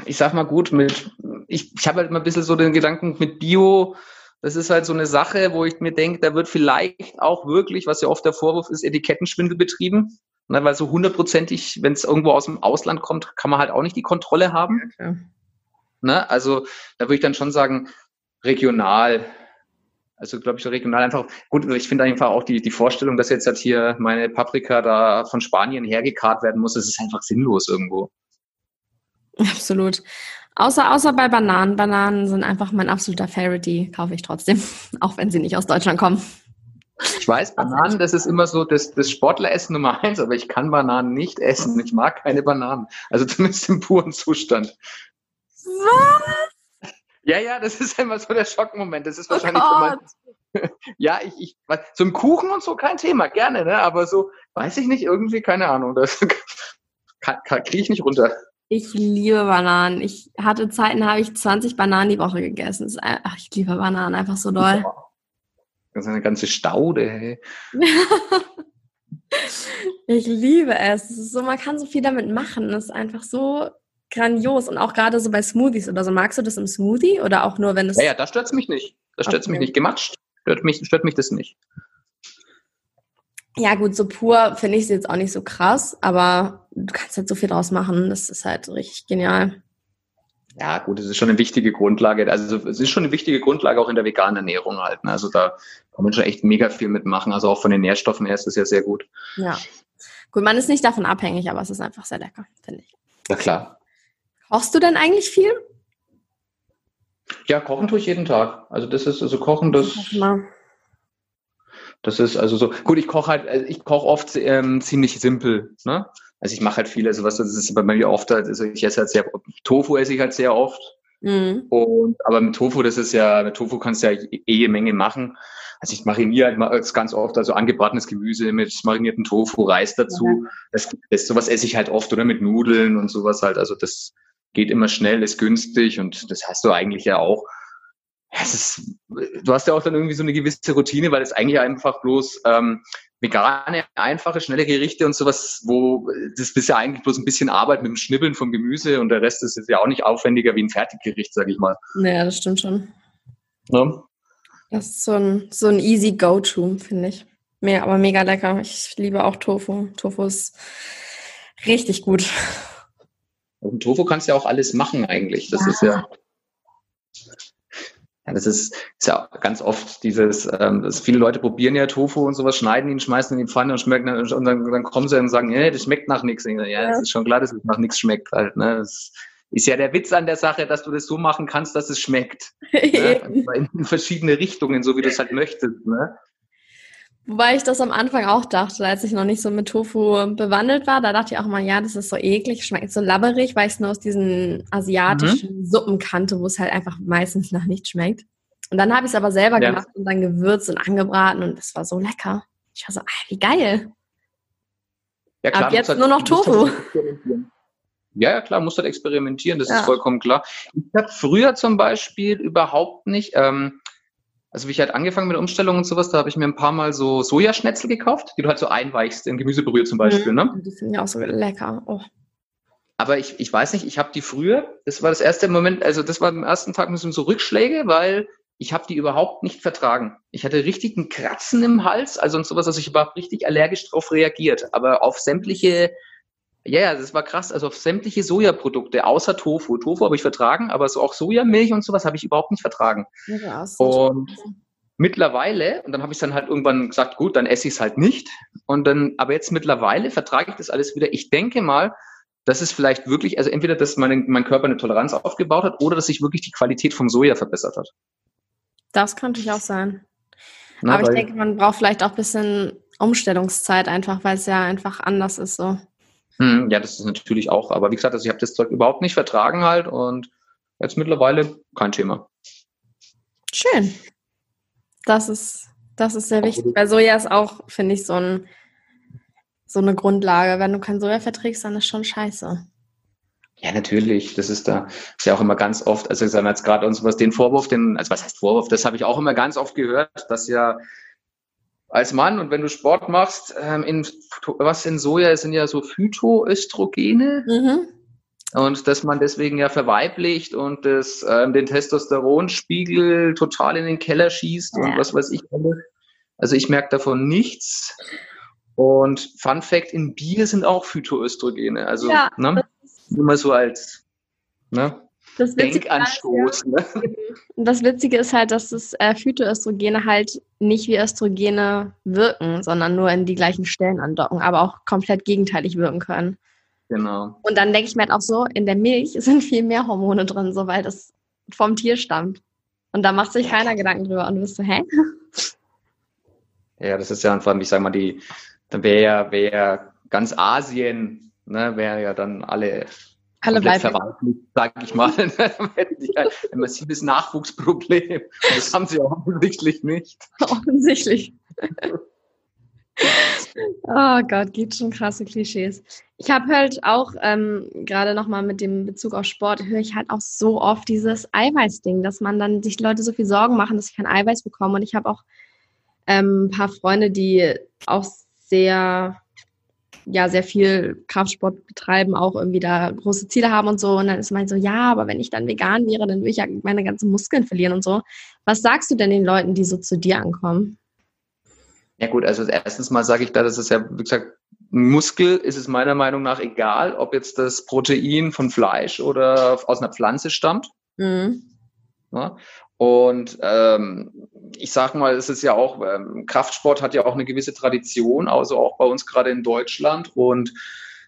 ich sag mal gut, mit ich, ich habe halt immer ein bisschen so den Gedanken mit Bio, das ist halt so eine Sache, wo ich mir denke, da wird vielleicht auch wirklich, was ja oft der Vorwurf ist, Etikettenschwindel betrieben. Ne, weil so hundertprozentig, wenn es irgendwo aus dem Ausland kommt, kann man halt auch nicht die Kontrolle haben. Ja, ne, also da würde ich dann schon sagen, regional. Also glaube ich, regional einfach, gut, ich finde einfach auch die, die Vorstellung, dass jetzt halt hier meine Paprika da von Spanien hergekarrt werden muss, das ist einfach sinnlos irgendwo. Absolut. Außer, außer bei Bananen. Bananen sind einfach mein absoluter Favorite, die kaufe ich trotzdem, auch wenn sie nicht aus Deutschland kommen. Ich weiß, Bananen, das ist immer so das, das Sportleressen Nummer eins, aber ich kann Bananen nicht essen. Ich mag keine Bananen. Also zumindest im puren Zustand. Was? Ja, ja, das ist immer so der Schockmoment. Das ist oh wahrscheinlich oh mein, ja, ich, ich, zum Kuchen und so kein Thema, gerne, ne? Aber so, weiß ich nicht, irgendwie, keine Ahnung, das kriege ich nicht runter. Ich liebe Bananen. Ich hatte Zeiten, habe ich 20 Bananen die Woche gegessen. Ach, ich liebe Bananen einfach so doll. Das ist eine ganze Staude, hey. ich liebe es. es so, man kann so viel damit machen. Es ist einfach so grandios und auch gerade so bei Smoothies oder so. Magst du das im Smoothie oder auch nur, wenn es. Ja, ja, da stört es mich nicht. Da stört es okay. mich nicht. Gematscht stört mich, stört mich das nicht. Ja, gut, so pur finde ich es jetzt auch nicht so krass, aber du kannst halt so viel draus machen. Das ist halt richtig genial. Ja, gut, es ist schon eine wichtige Grundlage. Also es ist schon eine wichtige Grundlage auch in der veganen Ernährung halt. Ne? Also da kann man schon echt mega viel mitmachen. Also auch von den Nährstoffen her ist es ja sehr gut. Ja. Gut, man ist nicht davon abhängig, aber es ist einfach sehr lecker, finde ich. Ja, klar. Kochst du denn eigentlich viel? Ja, kochen tue ich jeden Tag. Also das ist, also kochen, das. Das ist also so, gut, ich koche halt, also ich koche oft ähm, ziemlich simpel, ne? Also ich mache halt viele, sowas, das ist bei mir oft also ich esse halt sehr, Tofu esse ich halt sehr oft. Mhm. Und, aber mit Tofu, das ist ja, mit Tofu kannst du ja eh jede Menge machen. Also ich mariniere halt ganz oft, also angebratenes Gemüse mit marinierten Tofu, Reis dazu. Mhm. Das, das, sowas esse ich halt oft oder mit Nudeln und sowas halt. Also das, geht immer schnell, ist günstig und das hast du eigentlich ja auch. Ist, du hast ja auch dann irgendwie so eine gewisse Routine, weil es eigentlich einfach bloß ähm, vegane, einfache, schnelle Gerichte und sowas, wo das ist ja eigentlich bloß ein bisschen Arbeit mit dem Schnibbeln vom Gemüse und der Rest ist ja auch nicht aufwendiger wie ein Fertiggericht, sag ich mal. Naja, das stimmt schon. Ja. Das ist so ein, so ein easy Go-To, finde ich. Mega, aber mega lecker. Ich liebe auch Tofu. Tofu ist richtig gut. Und Tofu kannst du ja auch alles machen eigentlich. Das ja. ist ja. Ja, das ist, ist ja ganz oft dieses, ähm, dass viele Leute probieren ja Tofu und sowas, schneiden ihn, schmeißen ihn in die Pfanne und schmecken und dann, dann kommen sie und sagen, ja, das schmeckt nach nichts. Ja, ja, das ist schon klar, dass es nach nichts schmeckt halt. Ne? Das ist ja der Witz an der Sache, dass du das so machen kannst, dass es schmeckt. ne? in, in verschiedene Richtungen, so wie du es halt möchtest. Ne? Wobei ich das am Anfang auch dachte, als ich noch nicht so mit Tofu bewandelt war, da dachte ich auch mal, ja, das ist so eklig, schmeckt so labberig, weil ich es nur aus diesen asiatischen mhm. Suppen kannte, wo es halt einfach meistens nach nichts schmeckt. Und dann habe ich es aber selber ja. gemacht und dann gewürzt und angebraten und es war so lecker. Ich war so, ah, wie geil. Ja, klar, Ab jetzt halt, nur noch Tofu. Ja, ja, klar, muss halt experimentieren, das ja. ist vollkommen klar. Ich habe früher zum Beispiel überhaupt nicht, ähm, also wie ich halt angefangen mit Umstellungen und sowas, da habe ich mir ein paar Mal so Sojaschnetzel gekauft, die du halt so einweichst in Gemüsebrühe zum Beispiel. Mhm. Ne? Die sind ja auch so lecker. Oh. Aber ich, ich weiß nicht, ich habe die früher, das war das erste Moment, also das war am ersten Tag ein bisschen so Rückschläge, weil ich habe die überhaupt nicht vertragen. Ich hatte richtig einen Kratzen im Hals, also und sowas, also ich war richtig allergisch drauf reagiert. Aber auf sämtliche ja, ja, das war krass. Also auf sämtliche Sojaprodukte, außer Tofu. Tofu habe ich vertragen, aber so auch Sojamilch und sowas habe ich überhaupt nicht vertragen. Ja, und mittlerweile, und dann habe ich dann halt irgendwann gesagt, gut, dann esse ich es halt nicht. Und dann, aber jetzt mittlerweile vertrage ich das alles wieder. Ich denke mal, dass es vielleicht wirklich, also entweder, dass meine, mein Körper eine Toleranz aufgebaut hat oder dass sich wirklich die Qualität vom Soja verbessert hat. Das könnte ich auch sein. Na, aber ich denke, man braucht vielleicht auch ein bisschen Umstellungszeit einfach, weil es ja einfach anders ist so. Hm, ja, das ist natürlich auch, aber wie gesagt, also ich habe das Zeug überhaupt nicht vertragen halt und jetzt mittlerweile kein Thema. Schön. Das ist, das ist sehr wichtig. Bei Soja ist auch, finde ich, so, ein, so eine Grundlage. Wenn du kein Soja verträgst, dann ist schon scheiße. Ja, natürlich. Das ist da ist ja auch immer ganz oft, also ich sage jetzt gerade uns was den Vorwurf, den, also was heißt Vorwurf, das habe ich auch immer ganz oft gehört, dass ja als Mann und wenn du Sport machst, ähm, in, was in Soja sind ja so Phytoöstrogene. Mhm. Und dass man deswegen ja verweiblicht und das, ähm, den Testosteronspiegel total in den Keller schießt ja. und was weiß ich. Also ich merke davon nichts. Und Fun Fact, in Bier sind auch Phytoöstrogene. Also ja, ne, nur mal so als ne, das Denkanstoß. Ne? Das Witzige ist halt, dass das äh, Phytoöstrogene halt nicht wie Östrogene wirken, sondern nur in die gleichen Stellen andocken, aber auch komplett gegenteilig wirken können. Genau. Und dann denke ich mir halt auch so, in der Milch sind viel mehr Hormone drin, so weil das vom Tier stammt. Und da macht sich keiner Gedanken drüber. Und du bist so, hä? Ja, das ist ja vor allem, ich sag mal, die, dann wäre ja, wär ganz Asien, ne, wäre ja dann alle alle verwandelt, sage ich mal. Dann hätten die ein, ein massives Nachwuchsproblem. Das haben sie offensichtlich nicht. Offensichtlich. oh Gott, gibt schon krasse Klischees. Ich habe halt auch ähm, gerade nochmal mit dem Bezug auf Sport, höre ich halt auch so oft dieses Eiweißding, dass man dann sich Leute so viel Sorgen machen, dass ich kein Eiweiß bekomme. Und ich habe auch ähm, ein paar Freunde, die auch sehr ja sehr viel Kraftsport betreiben, auch irgendwie da große Ziele haben und so. Und dann ist man so, ja, aber wenn ich dann vegan wäre, dann würde ich ja meine ganzen Muskeln verlieren und so. Was sagst du denn den Leuten, die so zu dir ankommen? Ja gut, also erstens mal sage ich da, das ist ja, wie gesagt, Muskel ist es meiner Meinung nach egal, ob jetzt das Protein von Fleisch oder aus einer Pflanze stammt. Mhm. Ja? Und ähm, ich sage mal, es ist ja auch, ähm, Kraftsport hat ja auch eine gewisse Tradition, also auch bei uns gerade in Deutschland. Und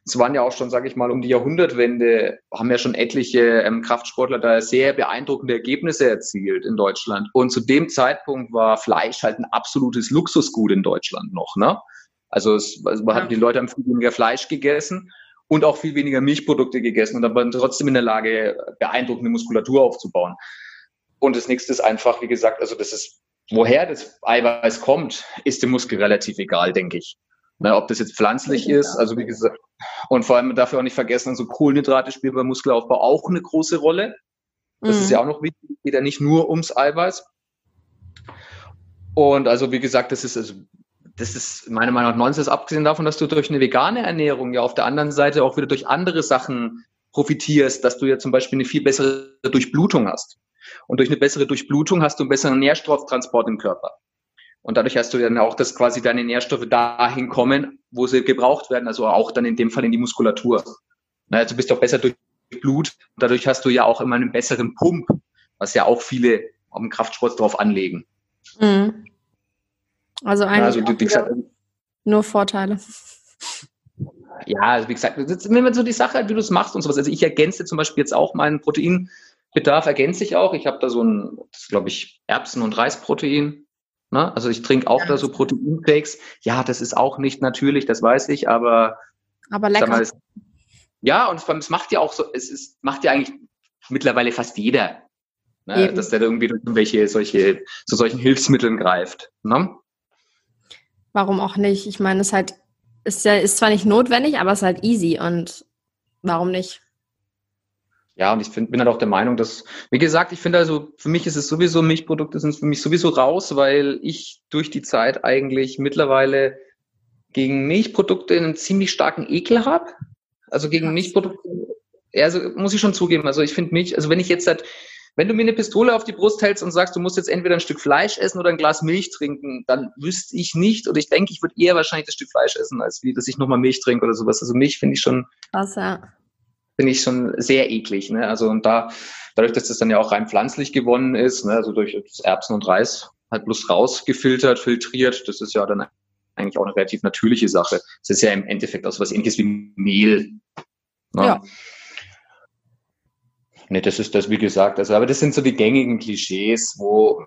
es waren ja auch schon, sage ich mal, um die Jahrhundertwende, haben ja schon etliche ähm, Kraftsportler da sehr beeindruckende Ergebnisse erzielt in Deutschland. Und zu dem Zeitpunkt war Fleisch halt ein absolutes Luxusgut in Deutschland noch. Ne? Also, es, also ja. die Leute haben viel weniger Fleisch gegessen und auch viel weniger Milchprodukte gegessen und waren trotzdem in der Lage, beeindruckende Muskulatur aufzubauen. Und das nächste ist einfach, wie gesagt, also das ist, woher das Eiweiß kommt, ist dem Muskel relativ egal, denke ich. Na, ob das jetzt pflanzlich ist, also wie gesagt, und vor allem darf ja auch nicht vergessen, also Kohlenhydrate spielen beim Muskelaufbau auch eine große Rolle. Das mhm. ist ja auch noch wichtig, geht ja nicht nur ums Eiweiß. Und also wie gesagt, das ist also das ist meiner Meinung nach Nonsens, abgesehen davon, dass du durch eine vegane Ernährung ja auf der anderen Seite auch wieder durch andere Sachen profitierst, dass du ja zum Beispiel eine viel bessere Durchblutung hast. Und durch eine bessere Durchblutung hast du einen besseren Nährstofftransport im Körper. Und dadurch hast du dann auch, dass quasi deine Nährstoffe dahin kommen, wo sie gebraucht werden, also auch dann in dem Fall in die Muskulatur. Also bist du auch besser durch Blut. Dadurch hast du ja auch immer einen besseren Pump, was ja auch viele am Kraftsport drauf anlegen. Mhm. Also eigentlich also, du, gesagt, nur Vorteile. Ja, also wie gesagt, wenn man so die Sache, wie du es machst und sowas. Also ich ergänze zum Beispiel jetzt auch meinen Proteinbedarf, ergänze ich auch. Ich habe da so ein, glaube ich, Erbsen- und Reisprotein Ne? Also ich trinke auch ja. da so Proteinshakes. Ja, das ist auch nicht natürlich, das weiß ich, aber. Aber lecker. Mal, es, ja, und es macht ja auch so, es ist, macht ja eigentlich mittlerweile fast jeder, ne? dass der irgendwie durch irgendwelche solche, zu solchen Hilfsmitteln greift. Ne? Warum auch nicht? Ich meine, es ist halt, ist ja, ist zwar nicht notwendig, aber es ist halt easy und warum nicht? Ja, und ich find, bin halt auch der Meinung, dass, wie gesagt, ich finde also, für mich ist es sowieso, Milchprodukte sind für mich sowieso raus, weil ich durch die Zeit eigentlich mittlerweile gegen Milchprodukte einen ziemlich starken Ekel habe. Also gegen Milchprodukte, also muss ich schon zugeben. Also ich finde Milch, also wenn ich jetzt halt, wenn du mir eine Pistole auf die Brust hältst und sagst, du musst jetzt entweder ein Stück Fleisch essen oder ein Glas Milch trinken, dann wüsste ich nicht, oder ich denke, ich würde eher wahrscheinlich das Stück Fleisch essen, als wie, dass ich nochmal Milch trinke oder sowas. Also Milch finde ich schon. Ja finde ich schon sehr eklig. Ne? Also und da, dadurch, dass das dann ja auch rein pflanzlich gewonnen ist, ne? also durch Erbsen und Reis halt bloß rausgefiltert, filtriert, das ist ja dann eigentlich auch eine relativ natürliche Sache. Es ist ja im Endeffekt auch so was ähnliches wie Mehl. Ne? Ja. Ne, das ist das, wie gesagt, also, aber das sind so die gängigen Klischees, wo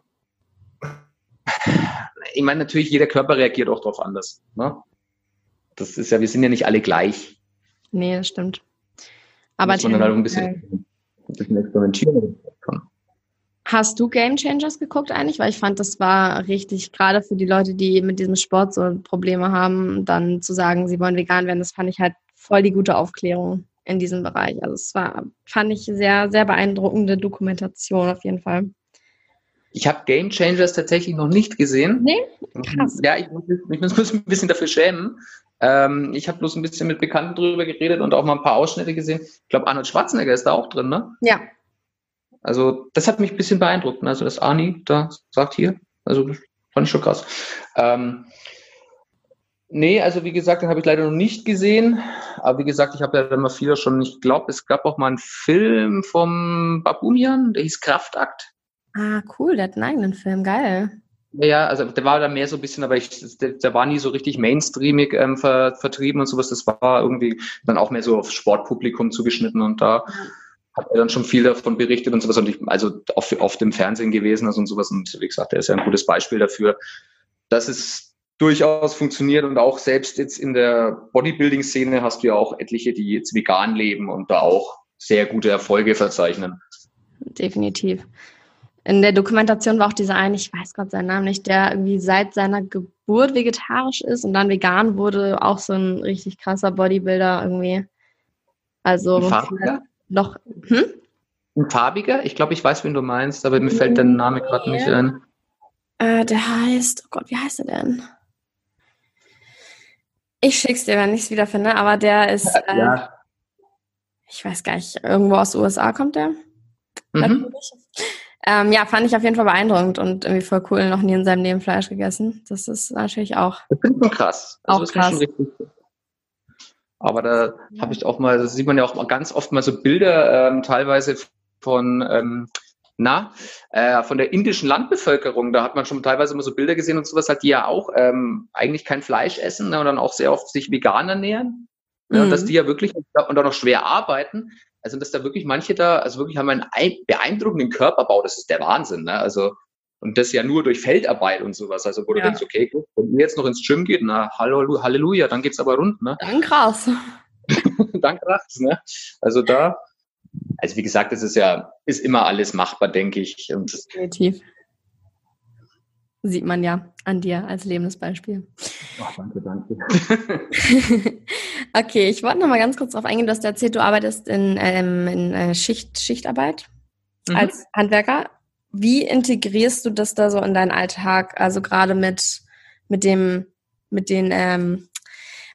ich meine, natürlich, jeder Körper reagiert auch darauf anders. Ne? Das ist ja, wir sind ja nicht alle gleich. Nee, das stimmt. Aber muss man halt ein bisschen, ein bisschen experimentieren Hast du Game Changers geguckt eigentlich? Weil ich fand, das war richtig, gerade für die Leute, die mit diesem Sport so Probleme haben, dann zu sagen, sie wollen vegan werden, das fand ich halt voll die gute Aufklärung in diesem Bereich. Also es war, fand ich sehr, sehr beeindruckende Dokumentation auf jeden Fall. Ich habe Game Changers tatsächlich noch nicht gesehen. Nee? Krass. Ja, ich muss, ich muss ein bisschen dafür schämen, ähm, ich habe bloß ein bisschen mit Bekannten drüber geredet und auch mal ein paar Ausschnitte gesehen. Ich glaube, Arnold Schwarzenegger ist da auch drin, ne? Ja. Also das hat mich ein bisschen beeindruckt. Ne? Also dass Arnie da sagt hier, also fand ich schon krass. Ähm, nee, also wie gesagt, den habe ich leider noch nicht gesehen. Aber wie gesagt, ich habe ja immer viel schon, ich glaube, es gab auch mal einen Film vom Babunian, der hieß Kraftakt. Ah, cool, der hat einen eigenen Film, geil. Ja, also der war da mehr so ein bisschen, aber ich, der, der war nie so richtig mainstreamig ähm, ver, vertrieben und sowas. Das war irgendwie dann auch mehr so auf Sportpublikum zugeschnitten und da hat er dann schon viel davon berichtet und sowas. Und ich, also oft, oft im Fernsehen gewesen also und sowas. Und wie gesagt, er ist ja ein gutes Beispiel dafür, dass es durchaus funktioniert und auch selbst jetzt in der Bodybuilding-Szene hast du ja auch etliche, die jetzt vegan leben und da auch sehr gute Erfolge verzeichnen. Definitiv. In der Dokumentation war auch dieser eine, ich weiß Gott seinen Namen nicht, der irgendwie seit seiner Geburt vegetarisch ist und dann vegan wurde, auch so ein richtig krasser Bodybuilder irgendwie. Also ein farbiger? noch. Hm? Ein farbiger? Ich glaube, ich weiß, wen du meinst, aber mir fällt der Name gerade nicht ein. Äh, der heißt, oh Gott, wie heißt er denn? Ich schick's dir, wenn ich es wiederfinde, aber der ist, äh, ja. ich weiß gar nicht, irgendwo aus den USA kommt der. Mhm. Ähm, ja, fand ich auf jeden Fall beeindruckend und irgendwie voll cool, noch nie in seinem Leben Fleisch gegessen. Das ist natürlich auch. Das finde ich schon krass. Also auch das krass. Schon richtig. Aber da habe ich auch mal, das sieht man ja auch mal ganz oft mal so Bilder, ähm, teilweise von, ähm, na, äh, von der indischen Landbevölkerung. Da hat man schon teilweise immer so Bilder gesehen und sowas, halt, die ja auch ähm, eigentlich kein Fleisch essen ne, und dann auch sehr oft sich vegan ernähren. Mhm. Ja, und dass mhm. die ja wirklich und auch noch schwer arbeiten. Also, dass da wirklich manche da, also wirklich haben einen beeindruckenden Körperbau, das ist der Wahnsinn, ne? Also, und das ja nur durch Feldarbeit und sowas. Also, wo ja. du denkst, okay, gut, wenn ihr jetzt noch ins Gym geht, na, hallo, Halleluja, dann geht's aber rund, ne? Dann krass. dann krass, ne? Also da, also wie gesagt, das ist ja, ist immer alles machbar, denke ich. Und Definitiv. Sieht man ja an dir als lebendes Beispiel. Oh, danke, danke. okay, ich wollte noch mal ganz kurz darauf eingehen. Du hast erzählt, du arbeitest in, ähm, in äh, Schicht, Schichtarbeit mhm. als Handwerker. Wie integrierst du das da so in deinen Alltag? Also gerade mit, mit dem, mit den, ähm,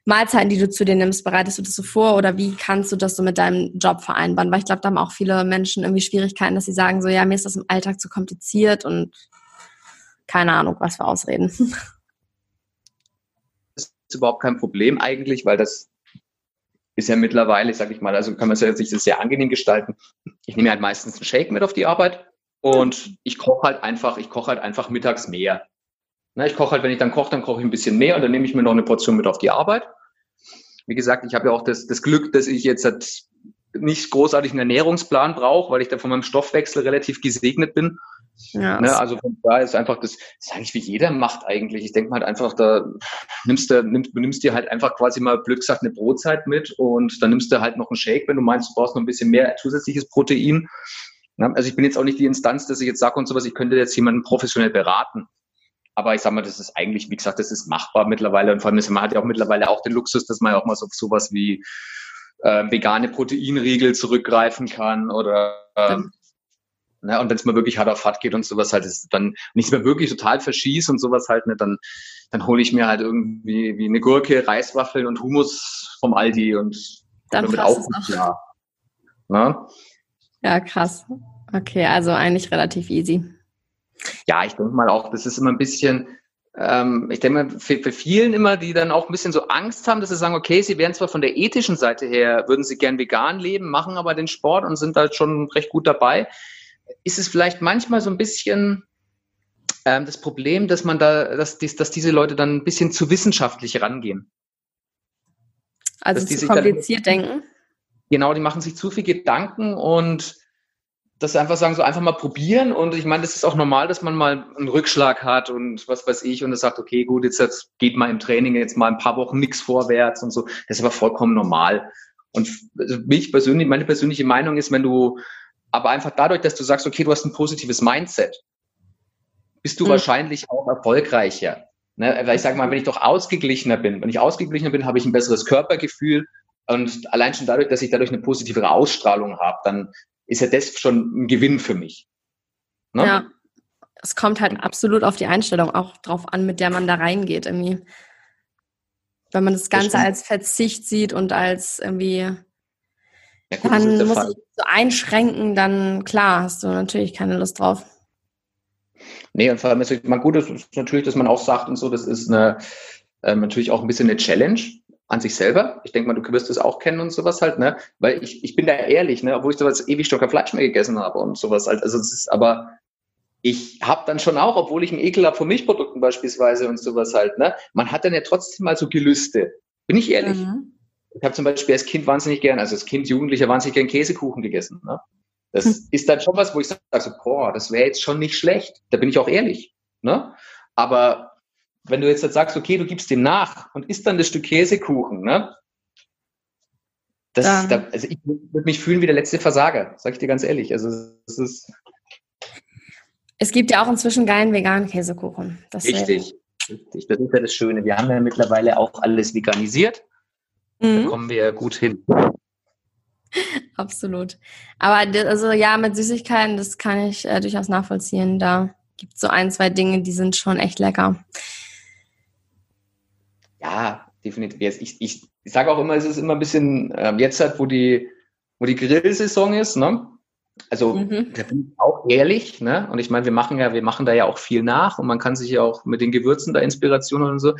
Mahlzeiten, die du zu dir nimmst, bereitest du das so vor oder wie kannst du das so mit deinem Job vereinbaren? Weil ich glaube, da haben auch viele Menschen irgendwie Schwierigkeiten, dass sie sagen so, ja, mir ist das im Alltag zu kompliziert und keine Ahnung, was für Ausreden. Das ist überhaupt kein Problem eigentlich, weil das ist ja mittlerweile, sag ich mal, also kann man sich das sehr angenehm gestalten. Ich nehme halt meistens einen Shake mit auf die Arbeit und ich koche halt einfach, ich koche halt einfach mittags mehr. Na, ich koche halt, wenn ich dann koche, dann koche ich ein bisschen mehr und dann nehme ich mir noch eine Portion mit auf die Arbeit. Wie gesagt, ich habe ja auch das, das Glück, dass ich jetzt halt nicht großartig einen Ernährungsplan brauche, weil ich da von meinem Stoffwechsel relativ gesegnet bin. Ja, ne, also von da ist einfach das, das ist eigentlich wie jeder macht eigentlich. Ich denke mal halt einfach, da nimmst du, nimmst, nimmst dir halt einfach quasi mal blöd gesagt eine Brotzeit mit und dann nimmst du halt noch einen Shake, wenn du meinst, du brauchst noch ein bisschen mehr zusätzliches Protein. Ne, also ich bin jetzt auch nicht die Instanz, dass ich jetzt sage und sowas, ich könnte jetzt jemanden professionell beraten. Aber ich sag mal, das ist eigentlich, wie gesagt, das ist machbar mittlerweile. Und vor allem, man hat ja auch mittlerweile auch den Luxus, dass man ja auch mal so sowas wie äh, vegane Proteinriegel zurückgreifen kann oder ähm, ne, und wenn es mal wirklich hart auf hart geht und sowas halt, ist dann nichts mehr wirklich total verschießt und sowas halt, ne, dann, dann hole ich mir halt irgendwie wie eine Gurke, Reiswaffeln und Hummus vom Aldi und dann damit auch klar. Ne? Ja, krass. Okay, also eigentlich relativ easy. Ja, ich denke mal auch, das ist immer ein bisschen, ähm, ich denke mal, für, für vielen immer, die dann auch ein bisschen so Angst haben, dass sie sagen, okay, sie wären zwar von der ethischen Seite her, würden sie gern vegan leben, machen aber den Sport und sind da schon recht gut dabei, ist es vielleicht manchmal so ein bisschen ähm, das Problem, dass man da, dass, dies, dass diese Leute dann ein bisschen zu wissenschaftlich rangehen. Also dass zu kompliziert dann, denken? Genau, die machen sich zu viel Gedanken und dass sie einfach sagen, so einfach mal probieren. Und ich meine, das ist auch normal, dass man mal einen Rückschlag hat und was weiß ich und es sagt, okay, gut, jetzt, jetzt geht mal im Training jetzt mal ein paar Wochen nichts vorwärts und so. Das ist aber vollkommen normal. Und also mich persönlich, meine persönliche Meinung ist, wenn du aber einfach dadurch, dass du sagst, okay, du hast ein positives Mindset, bist du mhm. wahrscheinlich auch erfolgreicher. Ne? Weil ich sage mal, wenn ich doch ausgeglichener bin, wenn ich ausgeglichener bin, habe ich ein besseres Körpergefühl und allein schon dadurch, dass ich dadurch eine positivere Ausstrahlung habe, dann ist ja das schon ein Gewinn für mich. Ne? Ja, es kommt halt absolut auf die Einstellung auch drauf an, mit der man da reingeht irgendwie. Wenn man das Ganze das als Verzicht sieht und als irgendwie, ja, gut, dann muss ich so einschränken, dann klar, hast du natürlich keine Lust drauf. Nee, und vor allem ist mal gut, ist natürlich, dass man auch sagt und so, das ist eine, äh, natürlich auch ein bisschen eine Challenge an sich selber. Ich denke mal, du wirst es auch kennen und sowas halt, ne? Weil ich, ich bin da ehrlich, ne? Obwohl ich sowas ewig Stocker Fleisch mehr gegessen habe und sowas halt. Also es ist aber, ich habe dann schon auch, obwohl ich einen Ekel habe von Milchprodukten beispielsweise und sowas halt, ne? Man hat dann ja trotzdem mal so Gelüste. Bin ich ehrlich? Mhm. Ich habe zum Beispiel als Kind wahnsinnig gern, also als Kind, Jugendlicher wahnsinnig gern Käsekuchen gegessen. Ne? Das hm. ist dann schon was, wo ich sage, so, boah, das wäre jetzt schon nicht schlecht. Da bin ich auch ehrlich. Ne? Aber wenn du jetzt, sagst, okay, du gibst dem nach und isst dann das Stück Käsekuchen, ne? Das, da, also ich würde mich fühlen wie der letzte Versager, sag ich dir ganz ehrlich. Also es ist. Es gibt ja auch inzwischen geilen veganen Käsekuchen. Das richtig, richtig. Das ist ja das Schöne. Wir haben ja mittlerweile auch alles veganisiert. Mhm. Da kommen wir ja gut hin. Absolut. Aber also ja, mit Süßigkeiten, das kann ich äh, durchaus nachvollziehen. Da gibt es so ein, zwei Dinge, die sind schon echt lecker. Ja, definitiv. Ich, ich, ich sage auch immer, es ist immer ein bisschen, ähm, jetzt halt, wo die, wo die Grillsaison ist, ne? Also mhm. da bin ich auch ehrlich, ne? Und ich meine, wir machen ja, wir machen da ja auch viel nach und man kann sich ja auch mit den Gewürzen da Inspiration und so.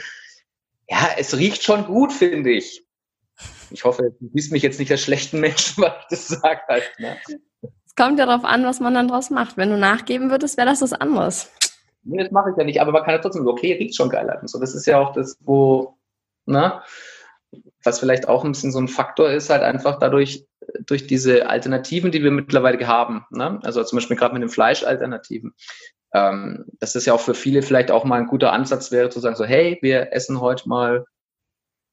Ja, es riecht schon gut, finde ich. Ich hoffe, du siehst mich jetzt nicht als schlechten Menschen, weil ich das sage halt. Ne? Es kommt ja darauf an, was man dann draus macht. Wenn du nachgeben würdest, wäre das was anderes. Nee, das mache ich ja nicht, aber man kann ja trotzdem, okay, riecht schon geil und so. Das ist ja auch das, wo, ne, was vielleicht auch ein bisschen so ein Faktor ist, halt einfach dadurch, durch diese Alternativen, die wir mittlerweile haben, ne? also zum Beispiel gerade mit den Fleischalternativen, ähm, dass das ja auch für viele vielleicht auch mal ein guter Ansatz wäre, zu sagen so, hey, wir essen heute mal,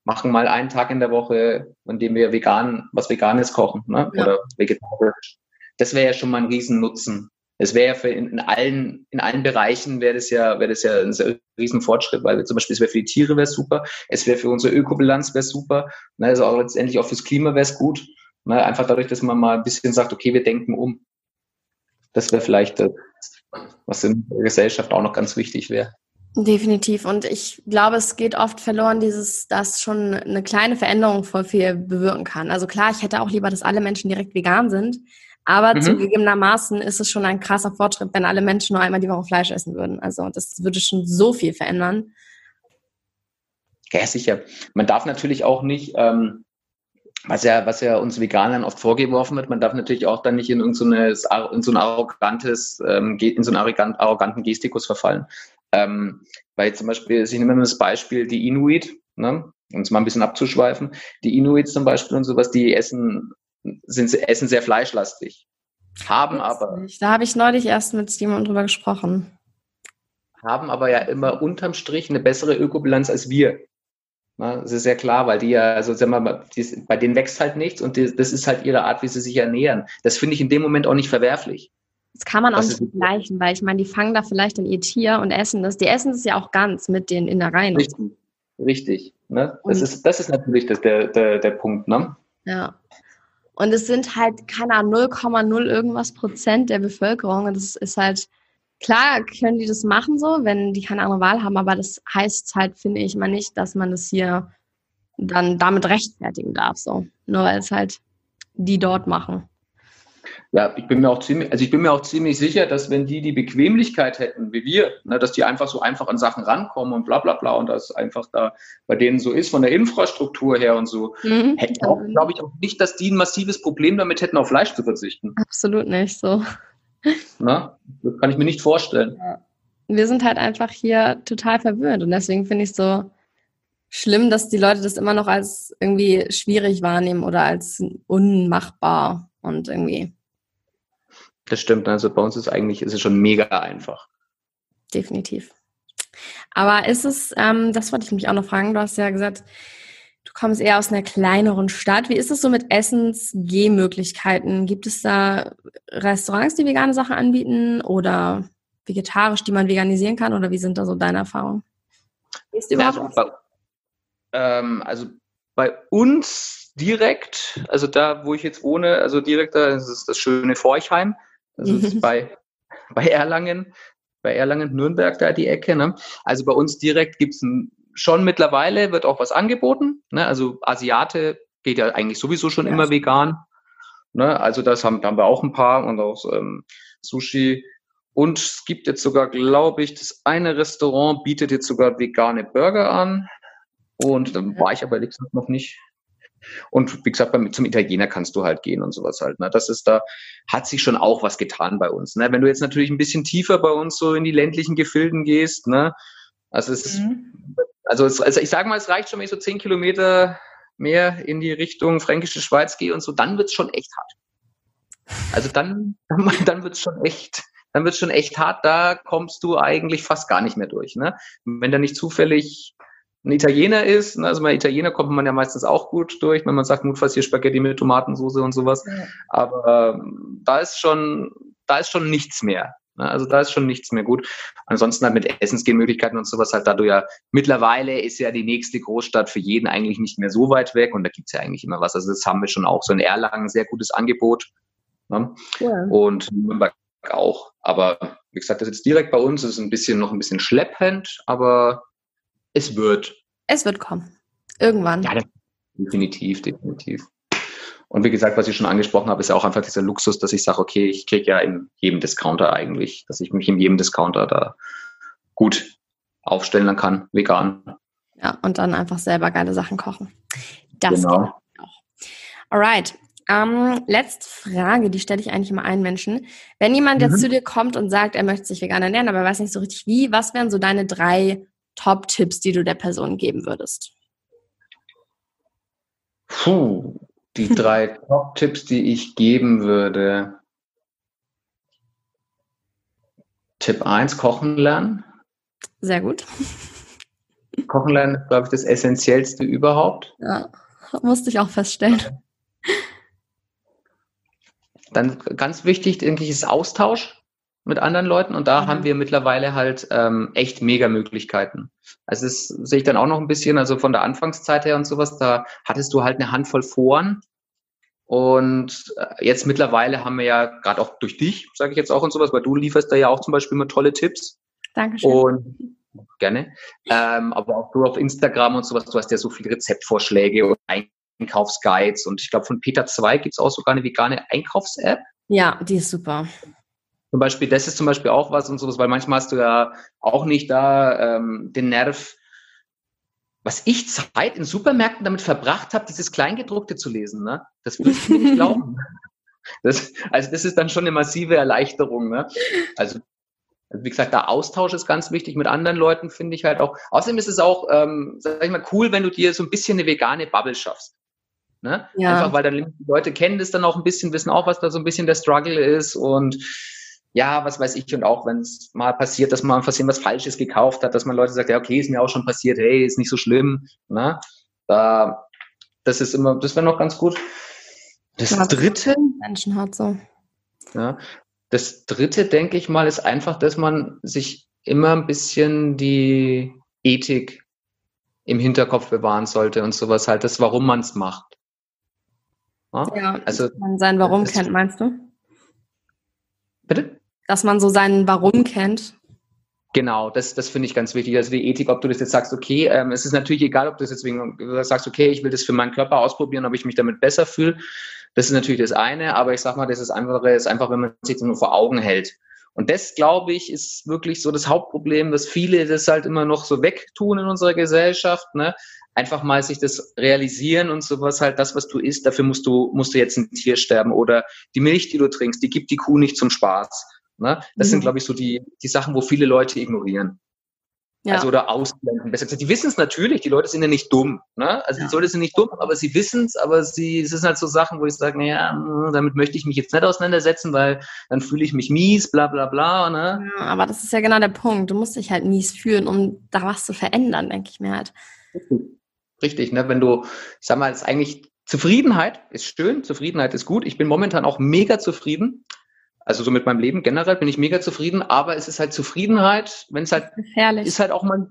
machen mal einen Tag in der Woche, an dem wir vegan, was Veganes kochen, ne? Ja. oder vegetarisch. Das wäre ja schon mal ein Riesennutzen es wäre ja für in, allen, in allen Bereichen wäre das ja, wäre das ja ein riesen Fortschritt, weil zum Beispiel, es wäre für die Tiere wäre super, es wäre für unsere Ökobilanz wäre super, ne, also auch letztendlich auch fürs Klima wäre es gut. Ne, einfach dadurch, dass man mal ein bisschen sagt, okay, wir denken um. Das wäre vielleicht, das, was in der Gesellschaft auch noch ganz wichtig wäre. Definitiv. Und ich glaube, es geht oft verloren, dieses, dass schon eine kleine Veränderung voll viel bewirken kann. Also klar, ich hätte auch lieber, dass alle Menschen direkt vegan sind. Aber mhm. zugegebenermaßen ist es schon ein krasser Fortschritt, wenn alle Menschen nur einmal die Woche Fleisch essen würden. Also das würde schon so viel verändern. Ja, sicher. Man darf natürlich auch nicht, ähm, was ja, was ja uns Veganern oft vorgeworfen wird, man darf natürlich auch dann nicht in, in so, eine, in so ein arrogantes, ähm, in so einen arrogant, arroganten Gestikus verfallen. Ähm, weil zum Beispiel, ich nehme mal das Beispiel, die Inuit, ne, um es mal ein bisschen abzuschweifen, die Inuits zum Beispiel und sowas, die essen, sind, essen sehr fleischlastig. Haben aber. Da habe ich neulich erst mit jemandem drüber gesprochen. Haben aber ja immer unterm Strich eine bessere Ökobilanz als wir. Na, das ist ja klar, weil die ja, also sagen wir mal, die, bei denen wächst halt nichts und die, das ist halt ihre Art, wie sie sich ernähren. Das finde ich in dem Moment auch nicht verwerflich. Das kann man auch nicht vergleichen, weil ich meine, die fangen da vielleicht in ihr Tier und essen das. Die essen das ja auch ganz mit den Innereien. Richtig, richtig. Ne? Das, ist, das ist natürlich das, der, der, der Punkt. Ne? Ja. Und es sind halt, keine Ahnung, 0,0 irgendwas Prozent der Bevölkerung. Und das ist halt, klar können die das machen so, wenn die keine andere Wahl haben, aber das heißt halt, finde ich mal nicht, dass man das hier dann damit rechtfertigen darf, so. Nur weil es halt die dort machen. Ja, ich bin mir auch ziemlich, also ich bin mir auch ziemlich sicher, dass wenn die die Bequemlichkeit hätten, wie wir, ne, dass die einfach so einfach an Sachen rankommen und bla bla bla und das einfach da bei denen so ist von der Infrastruktur her und so, mhm. hätten auch, glaube ich, auch nicht, dass die ein massives Problem damit hätten, auf Fleisch zu verzichten. Absolut nicht so. Na, das kann ich mir nicht vorstellen. Ja. Wir sind halt einfach hier total verwirrt und deswegen finde ich so schlimm, dass die Leute das immer noch als irgendwie schwierig wahrnehmen oder als unmachbar und irgendwie das stimmt. Also bei uns ist eigentlich, ist es schon mega einfach. Definitiv. Aber ist es, ähm, das wollte ich mich auch noch fragen, du hast ja gesagt, du kommst eher aus einer kleineren Stadt. Wie ist es so mit Essensgehmöglichkeiten? Gibt es da Restaurants, die vegane Sachen anbieten oder vegetarisch, die man veganisieren kann? Oder wie sind da so deine Erfahrungen? Ist überhaupt also, bei, ähm, also bei uns direkt, also da, wo ich jetzt wohne, also direkt da, das ist das schöne Forchheim. Das ist bei, bei Erlangen, bei Erlangen, Nürnberg da die Ecke. Ne? Also bei uns direkt gibt's ein, schon mittlerweile, wird auch was angeboten. Ne? Also Asiate geht ja eigentlich sowieso schon ja, immer vegan. Ne? Also das haben, da haben wir auch ein paar und auch ähm, Sushi. Und es gibt jetzt sogar, glaube ich, das eine Restaurant bietet jetzt sogar vegane Burger an. Und dann war ich aber gesagt noch nicht und wie gesagt, beim, zum Italiener kannst du halt gehen und sowas halt. Ne? Das ist da, hat sich schon auch was getan bei uns. Ne? Wenn du jetzt natürlich ein bisschen tiefer bei uns so in die ländlichen Gefilden gehst, ne? Also es mhm. also, es, also ich sage mal, es reicht schon, wenn ich so zehn Kilometer mehr in die Richtung Fränkische Schweiz gehe und so, dann wird's schon echt hart. Also dann, dann, dann wird's schon echt, dann wird's schon echt hart, da kommst du eigentlich fast gar nicht mehr durch. Ne? Wenn da nicht zufällig ein Italiener ist, ne, also bei Italiener kommt man ja meistens auch gut durch, wenn man sagt, notfalls hier Spaghetti mit Tomatensauce und sowas. Ja. Aber ähm, da ist schon, da ist schon nichts mehr. Ne? Also da ist schon nichts mehr gut. Ansonsten halt mit Essensgehmöglichkeiten und sowas halt, da du ja mittlerweile ist ja die nächste Großstadt für jeden eigentlich nicht mehr so weit weg und da gibt's ja eigentlich immer was. Also das haben wir schon auch so in Erlangen sehr gutes Angebot. Ne? Ja. Und Nürnberg auch. Aber wie gesagt, das ist jetzt direkt bei uns, das ist ein bisschen noch ein bisschen schleppend, aber es wird. Es wird kommen. Irgendwann. Ja, definitiv, definitiv. Und wie gesagt, was ich schon angesprochen habe, ist ja auch einfach dieser Luxus, dass ich sage, okay, ich kriege ja in jedem Discounter eigentlich, dass ich mich in jedem Discounter da gut aufstellen kann, vegan. Ja, und dann einfach selber geile Sachen kochen. Das genau. geht auch. Alright. Ähm, letzte Frage, die stelle ich eigentlich immer allen Menschen. Wenn jemand jetzt mhm. zu dir kommt und sagt, er möchte sich vegan ernähren, aber er weiß nicht so richtig wie, was wären so deine drei Top-Tipps, die du der Person geben würdest? Puh, die drei Top-Tipps, die ich geben würde. Tipp 1, Kochen lernen. Sehr gut. Kochen lernen ist, glaube ich, das Essentiellste überhaupt. Ja, musste ich auch feststellen. Dann ganz wichtig, denke ich, ist Austausch mit anderen Leuten und da mhm. haben wir mittlerweile halt ähm, echt mega Möglichkeiten. Also das sehe ich dann auch noch ein bisschen, also von der Anfangszeit her und sowas, da hattest du halt eine Handvoll Foren und äh, jetzt mittlerweile haben wir ja gerade auch durch dich, sage ich jetzt auch und sowas, weil du lieferst da ja auch zum Beispiel immer tolle Tipps. Dankeschön. Und gerne. Ähm, aber auch du auf Instagram und sowas, du hast ja so viele Rezeptvorschläge und Einkaufsguides und ich glaube von Peter 2 gibt es auch sogar eine vegane Einkaufs-App. Ja, die ist super. Zum Beispiel, das ist zum Beispiel auch was und sowas, weil manchmal hast du ja auch nicht da ähm, den Nerv, was ich Zeit in Supermärkten damit verbracht habe, dieses Kleingedruckte zu lesen. Ne? Das würdest du mir nicht glauben. Das, also das ist dann schon eine massive Erleichterung. Ne? Also wie gesagt, der Austausch ist ganz wichtig mit anderen Leuten, finde ich halt auch. Außerdem ist es auch, ähm, sag ich mal, cool, wenn du dir so ein bisschen eine vegane Bubble schaffst. Ne? Ja. Einfach weil dann die Leute kennen das dann auch ein bisschen, wissen auch, was da so ein bisschen der Struggle ist und ja, was weiß ich, und auch wenn es mal passiert, dass man versehen was Falsches gekauft hat, dass man Leute sagt, ja, okay, ist mir auch schon passiert, hey, ist nicht so schlimm. Ne? Da, das ist immer, das wäre noch ganz gut. Das ja, dritte. Menschen hat so. Ja, das dritte, denke ich mal, ist einfach, dass man sich immer ein bisschen die Ethik im Hinterkopf bewahren sollte und sowas halt, das, warum man es macht. Ja, ja also, man sein Warum kennt, meinst du? Bitte? Dass man so seinen Warum kennt. Genau, das, das finde ich ganz wichtig. Also die Ethik, ob du das jetzt sagst, okay, ähm, es ist natürlich egal, ob du das jetzt wegen, sagst, okay, ich will das für meinen Körper ausprobieren, ob ich mich damit besser fühle. Das ist natürlich das eine, aber ich sag mal, das ist andere, ist einfach, wenn man sich das nur vor Augen hält. Und das, glaube ich, ist wirklich so das Hauptproblem, dass viele das halt immer noch so wegtun in unserer Gesellschaft, ne? Einfach mal sich das realisieren und sowas halt, das, was du isst, dafür musst du, musst du jetzt ein Tier sterben oder die Milch, die du trinkst, die gibt die Kuh nicht zum Spaß Ne? Das mhm. sind, glaube ich, so die, die Sachen, wo viele Leute ignorieren. Ja. Also oder ausblenden. Besser gesagt, die wissen es natürlich, die Leute sind ja nicht dumm. Ne? Also ja. die Leute sind nicht dumm, aber sie wissen es, aber sie, es sind halt so Sachen, wo ich sage, naja, hm, damit möchte ich mich jetzt nicht auseinandersetzen, weil dann fühle ich mich mies, bla bla bla. Ne? Ja, aber das ist ja genau der Punkt. Du musst dich halt mies fühlen, um da was zu verändern, denke ich mir halt. Richtig, ne? Wenn du, ich sag mal, ist eigentlich Zufriedenheit ist schön, Zufriedenheit ist gut. Ich bin momentan auch mega zufrieden. Also so mit meinem Leben generell bin ich mega zufrieden, aber es ist halt Zufriedenheit, wenn es halt Gefährlich. ist halt auch mal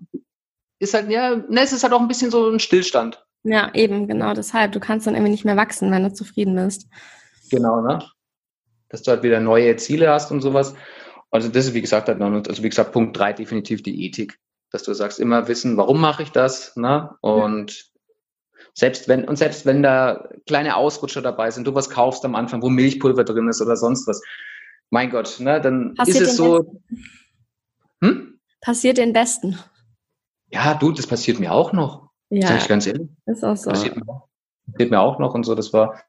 ist halt ja, ne, es ist halt auch ein bisschen so ein Stillstand. Ja, eben, genau deshalb. Du kannst dann irgendwie nicht mehr wachsen, wenn du zufrieden bist. Genau, ne? Dass du halt wieder neue Ziele hast und sowas. Also das ist, wie gesagt, halt, also wie gesagt, Punkt drei definitiv die Ethik. Dass du sagst, immer wissen, warum mache ich das, ne? Und ja. selbst wenn, und selbst wenn da kleine Ausrutscher dabei sind, du was kaufst am Anfang, wo Milchpulver drin ist oder sonst was, mein Gott, ne, dann passiert ist es so. Hm? Passiert den Besten. Ja, du, das passiert mir auch noch. Ja. Sag ich ganz ehrlich. Ist auch so. Passiert mir, passiert mir auch noch und so. Das war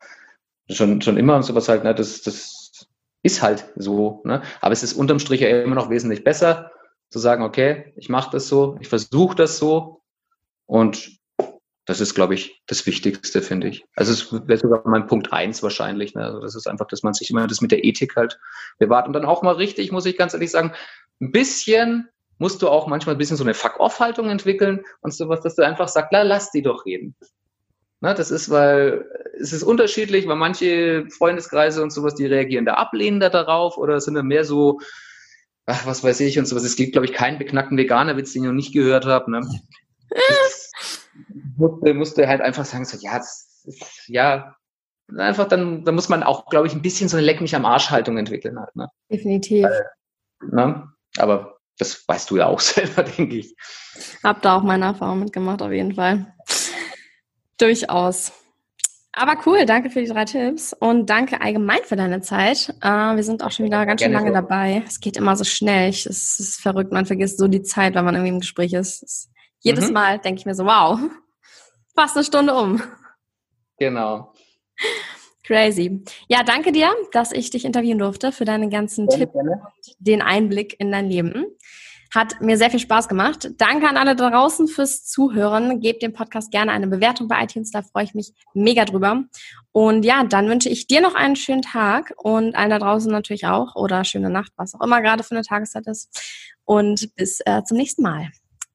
schon, schon immer und sowas halt, ne, das, das ist halt so, ne. Aber es ist unterm Strich ja immer noch wesentlich besser, zu sagen, okay, ich mache das so, ich versuche das so und das ist, glaube ich, das Wichtigste, finde ich. Also es wäre sogar mein Punkt eins wahrscheinlich. Ne? Also das ist einfach, dass man sich immer das mit der Ethik halt bewahrt. Und dann auch mal richtig, muss ich ganz ehrlich sagen, ein bisschen musst du auch manchmal ein bisschen so eine Fuck-off-Haltung entwickeln und sowas, dass du einfach sagst, la, lass die doch reden. Na, das ist, weil es ist unterschiedlich, weil manche Freundeskreise und sowas, die reagieren da ablehnender darauf oder sind da mehr so, ach, was weiß ich und sowas. Es gibt, glaube ich, keinen beknackten Veganer-Witz, den ich noch nicht gehört habe. Ne? musste, musste halt einfach sagen, so, ja, das ist, ja, einfach dann, dann muss man auch, glaube ich, ein bisschen so eine Leck mich am Arsch-Haltung entwickeln halt, ne? Definitiv. Weil, ne? Aber das weißt du ja auch selber, denke ich. Hab da auch meine Erfahrung mitgemacht, auf jeden Fall. Durchaus. Aber cool, danke für die drei Tipps und danke allgemein für deine Zeit. Uh, wir sind auch schon wieder ganz schön lange dabei. Es geht immer so schnell. Es ist verrückt, man vergisst so die Zeit, wenn man irgendwie im Gespräch ist. Jedes mhm. Mal denke ich mir so, wow, fast eine Stunde um. Genau. Crazy. Ja, danke dir, dass ich dich interviewen durfte für deine ganzen Tipps und den Einblick in dein Leben. Hat mir sehr viel Spaß gemacht. Danke an alle draußen fürs Zuhören. Gebt dem Podcast gerne eine Bewertung bei iTunes, da freue ich mich mega drüber. Und ja, dann wünsche ich dir noch einen schönen Tag und allen da draußen natürlich auch oder schöne Nacht, was auch immer gerade für eine Tageszeit ist. Und bis äh, zum nächsten Mal.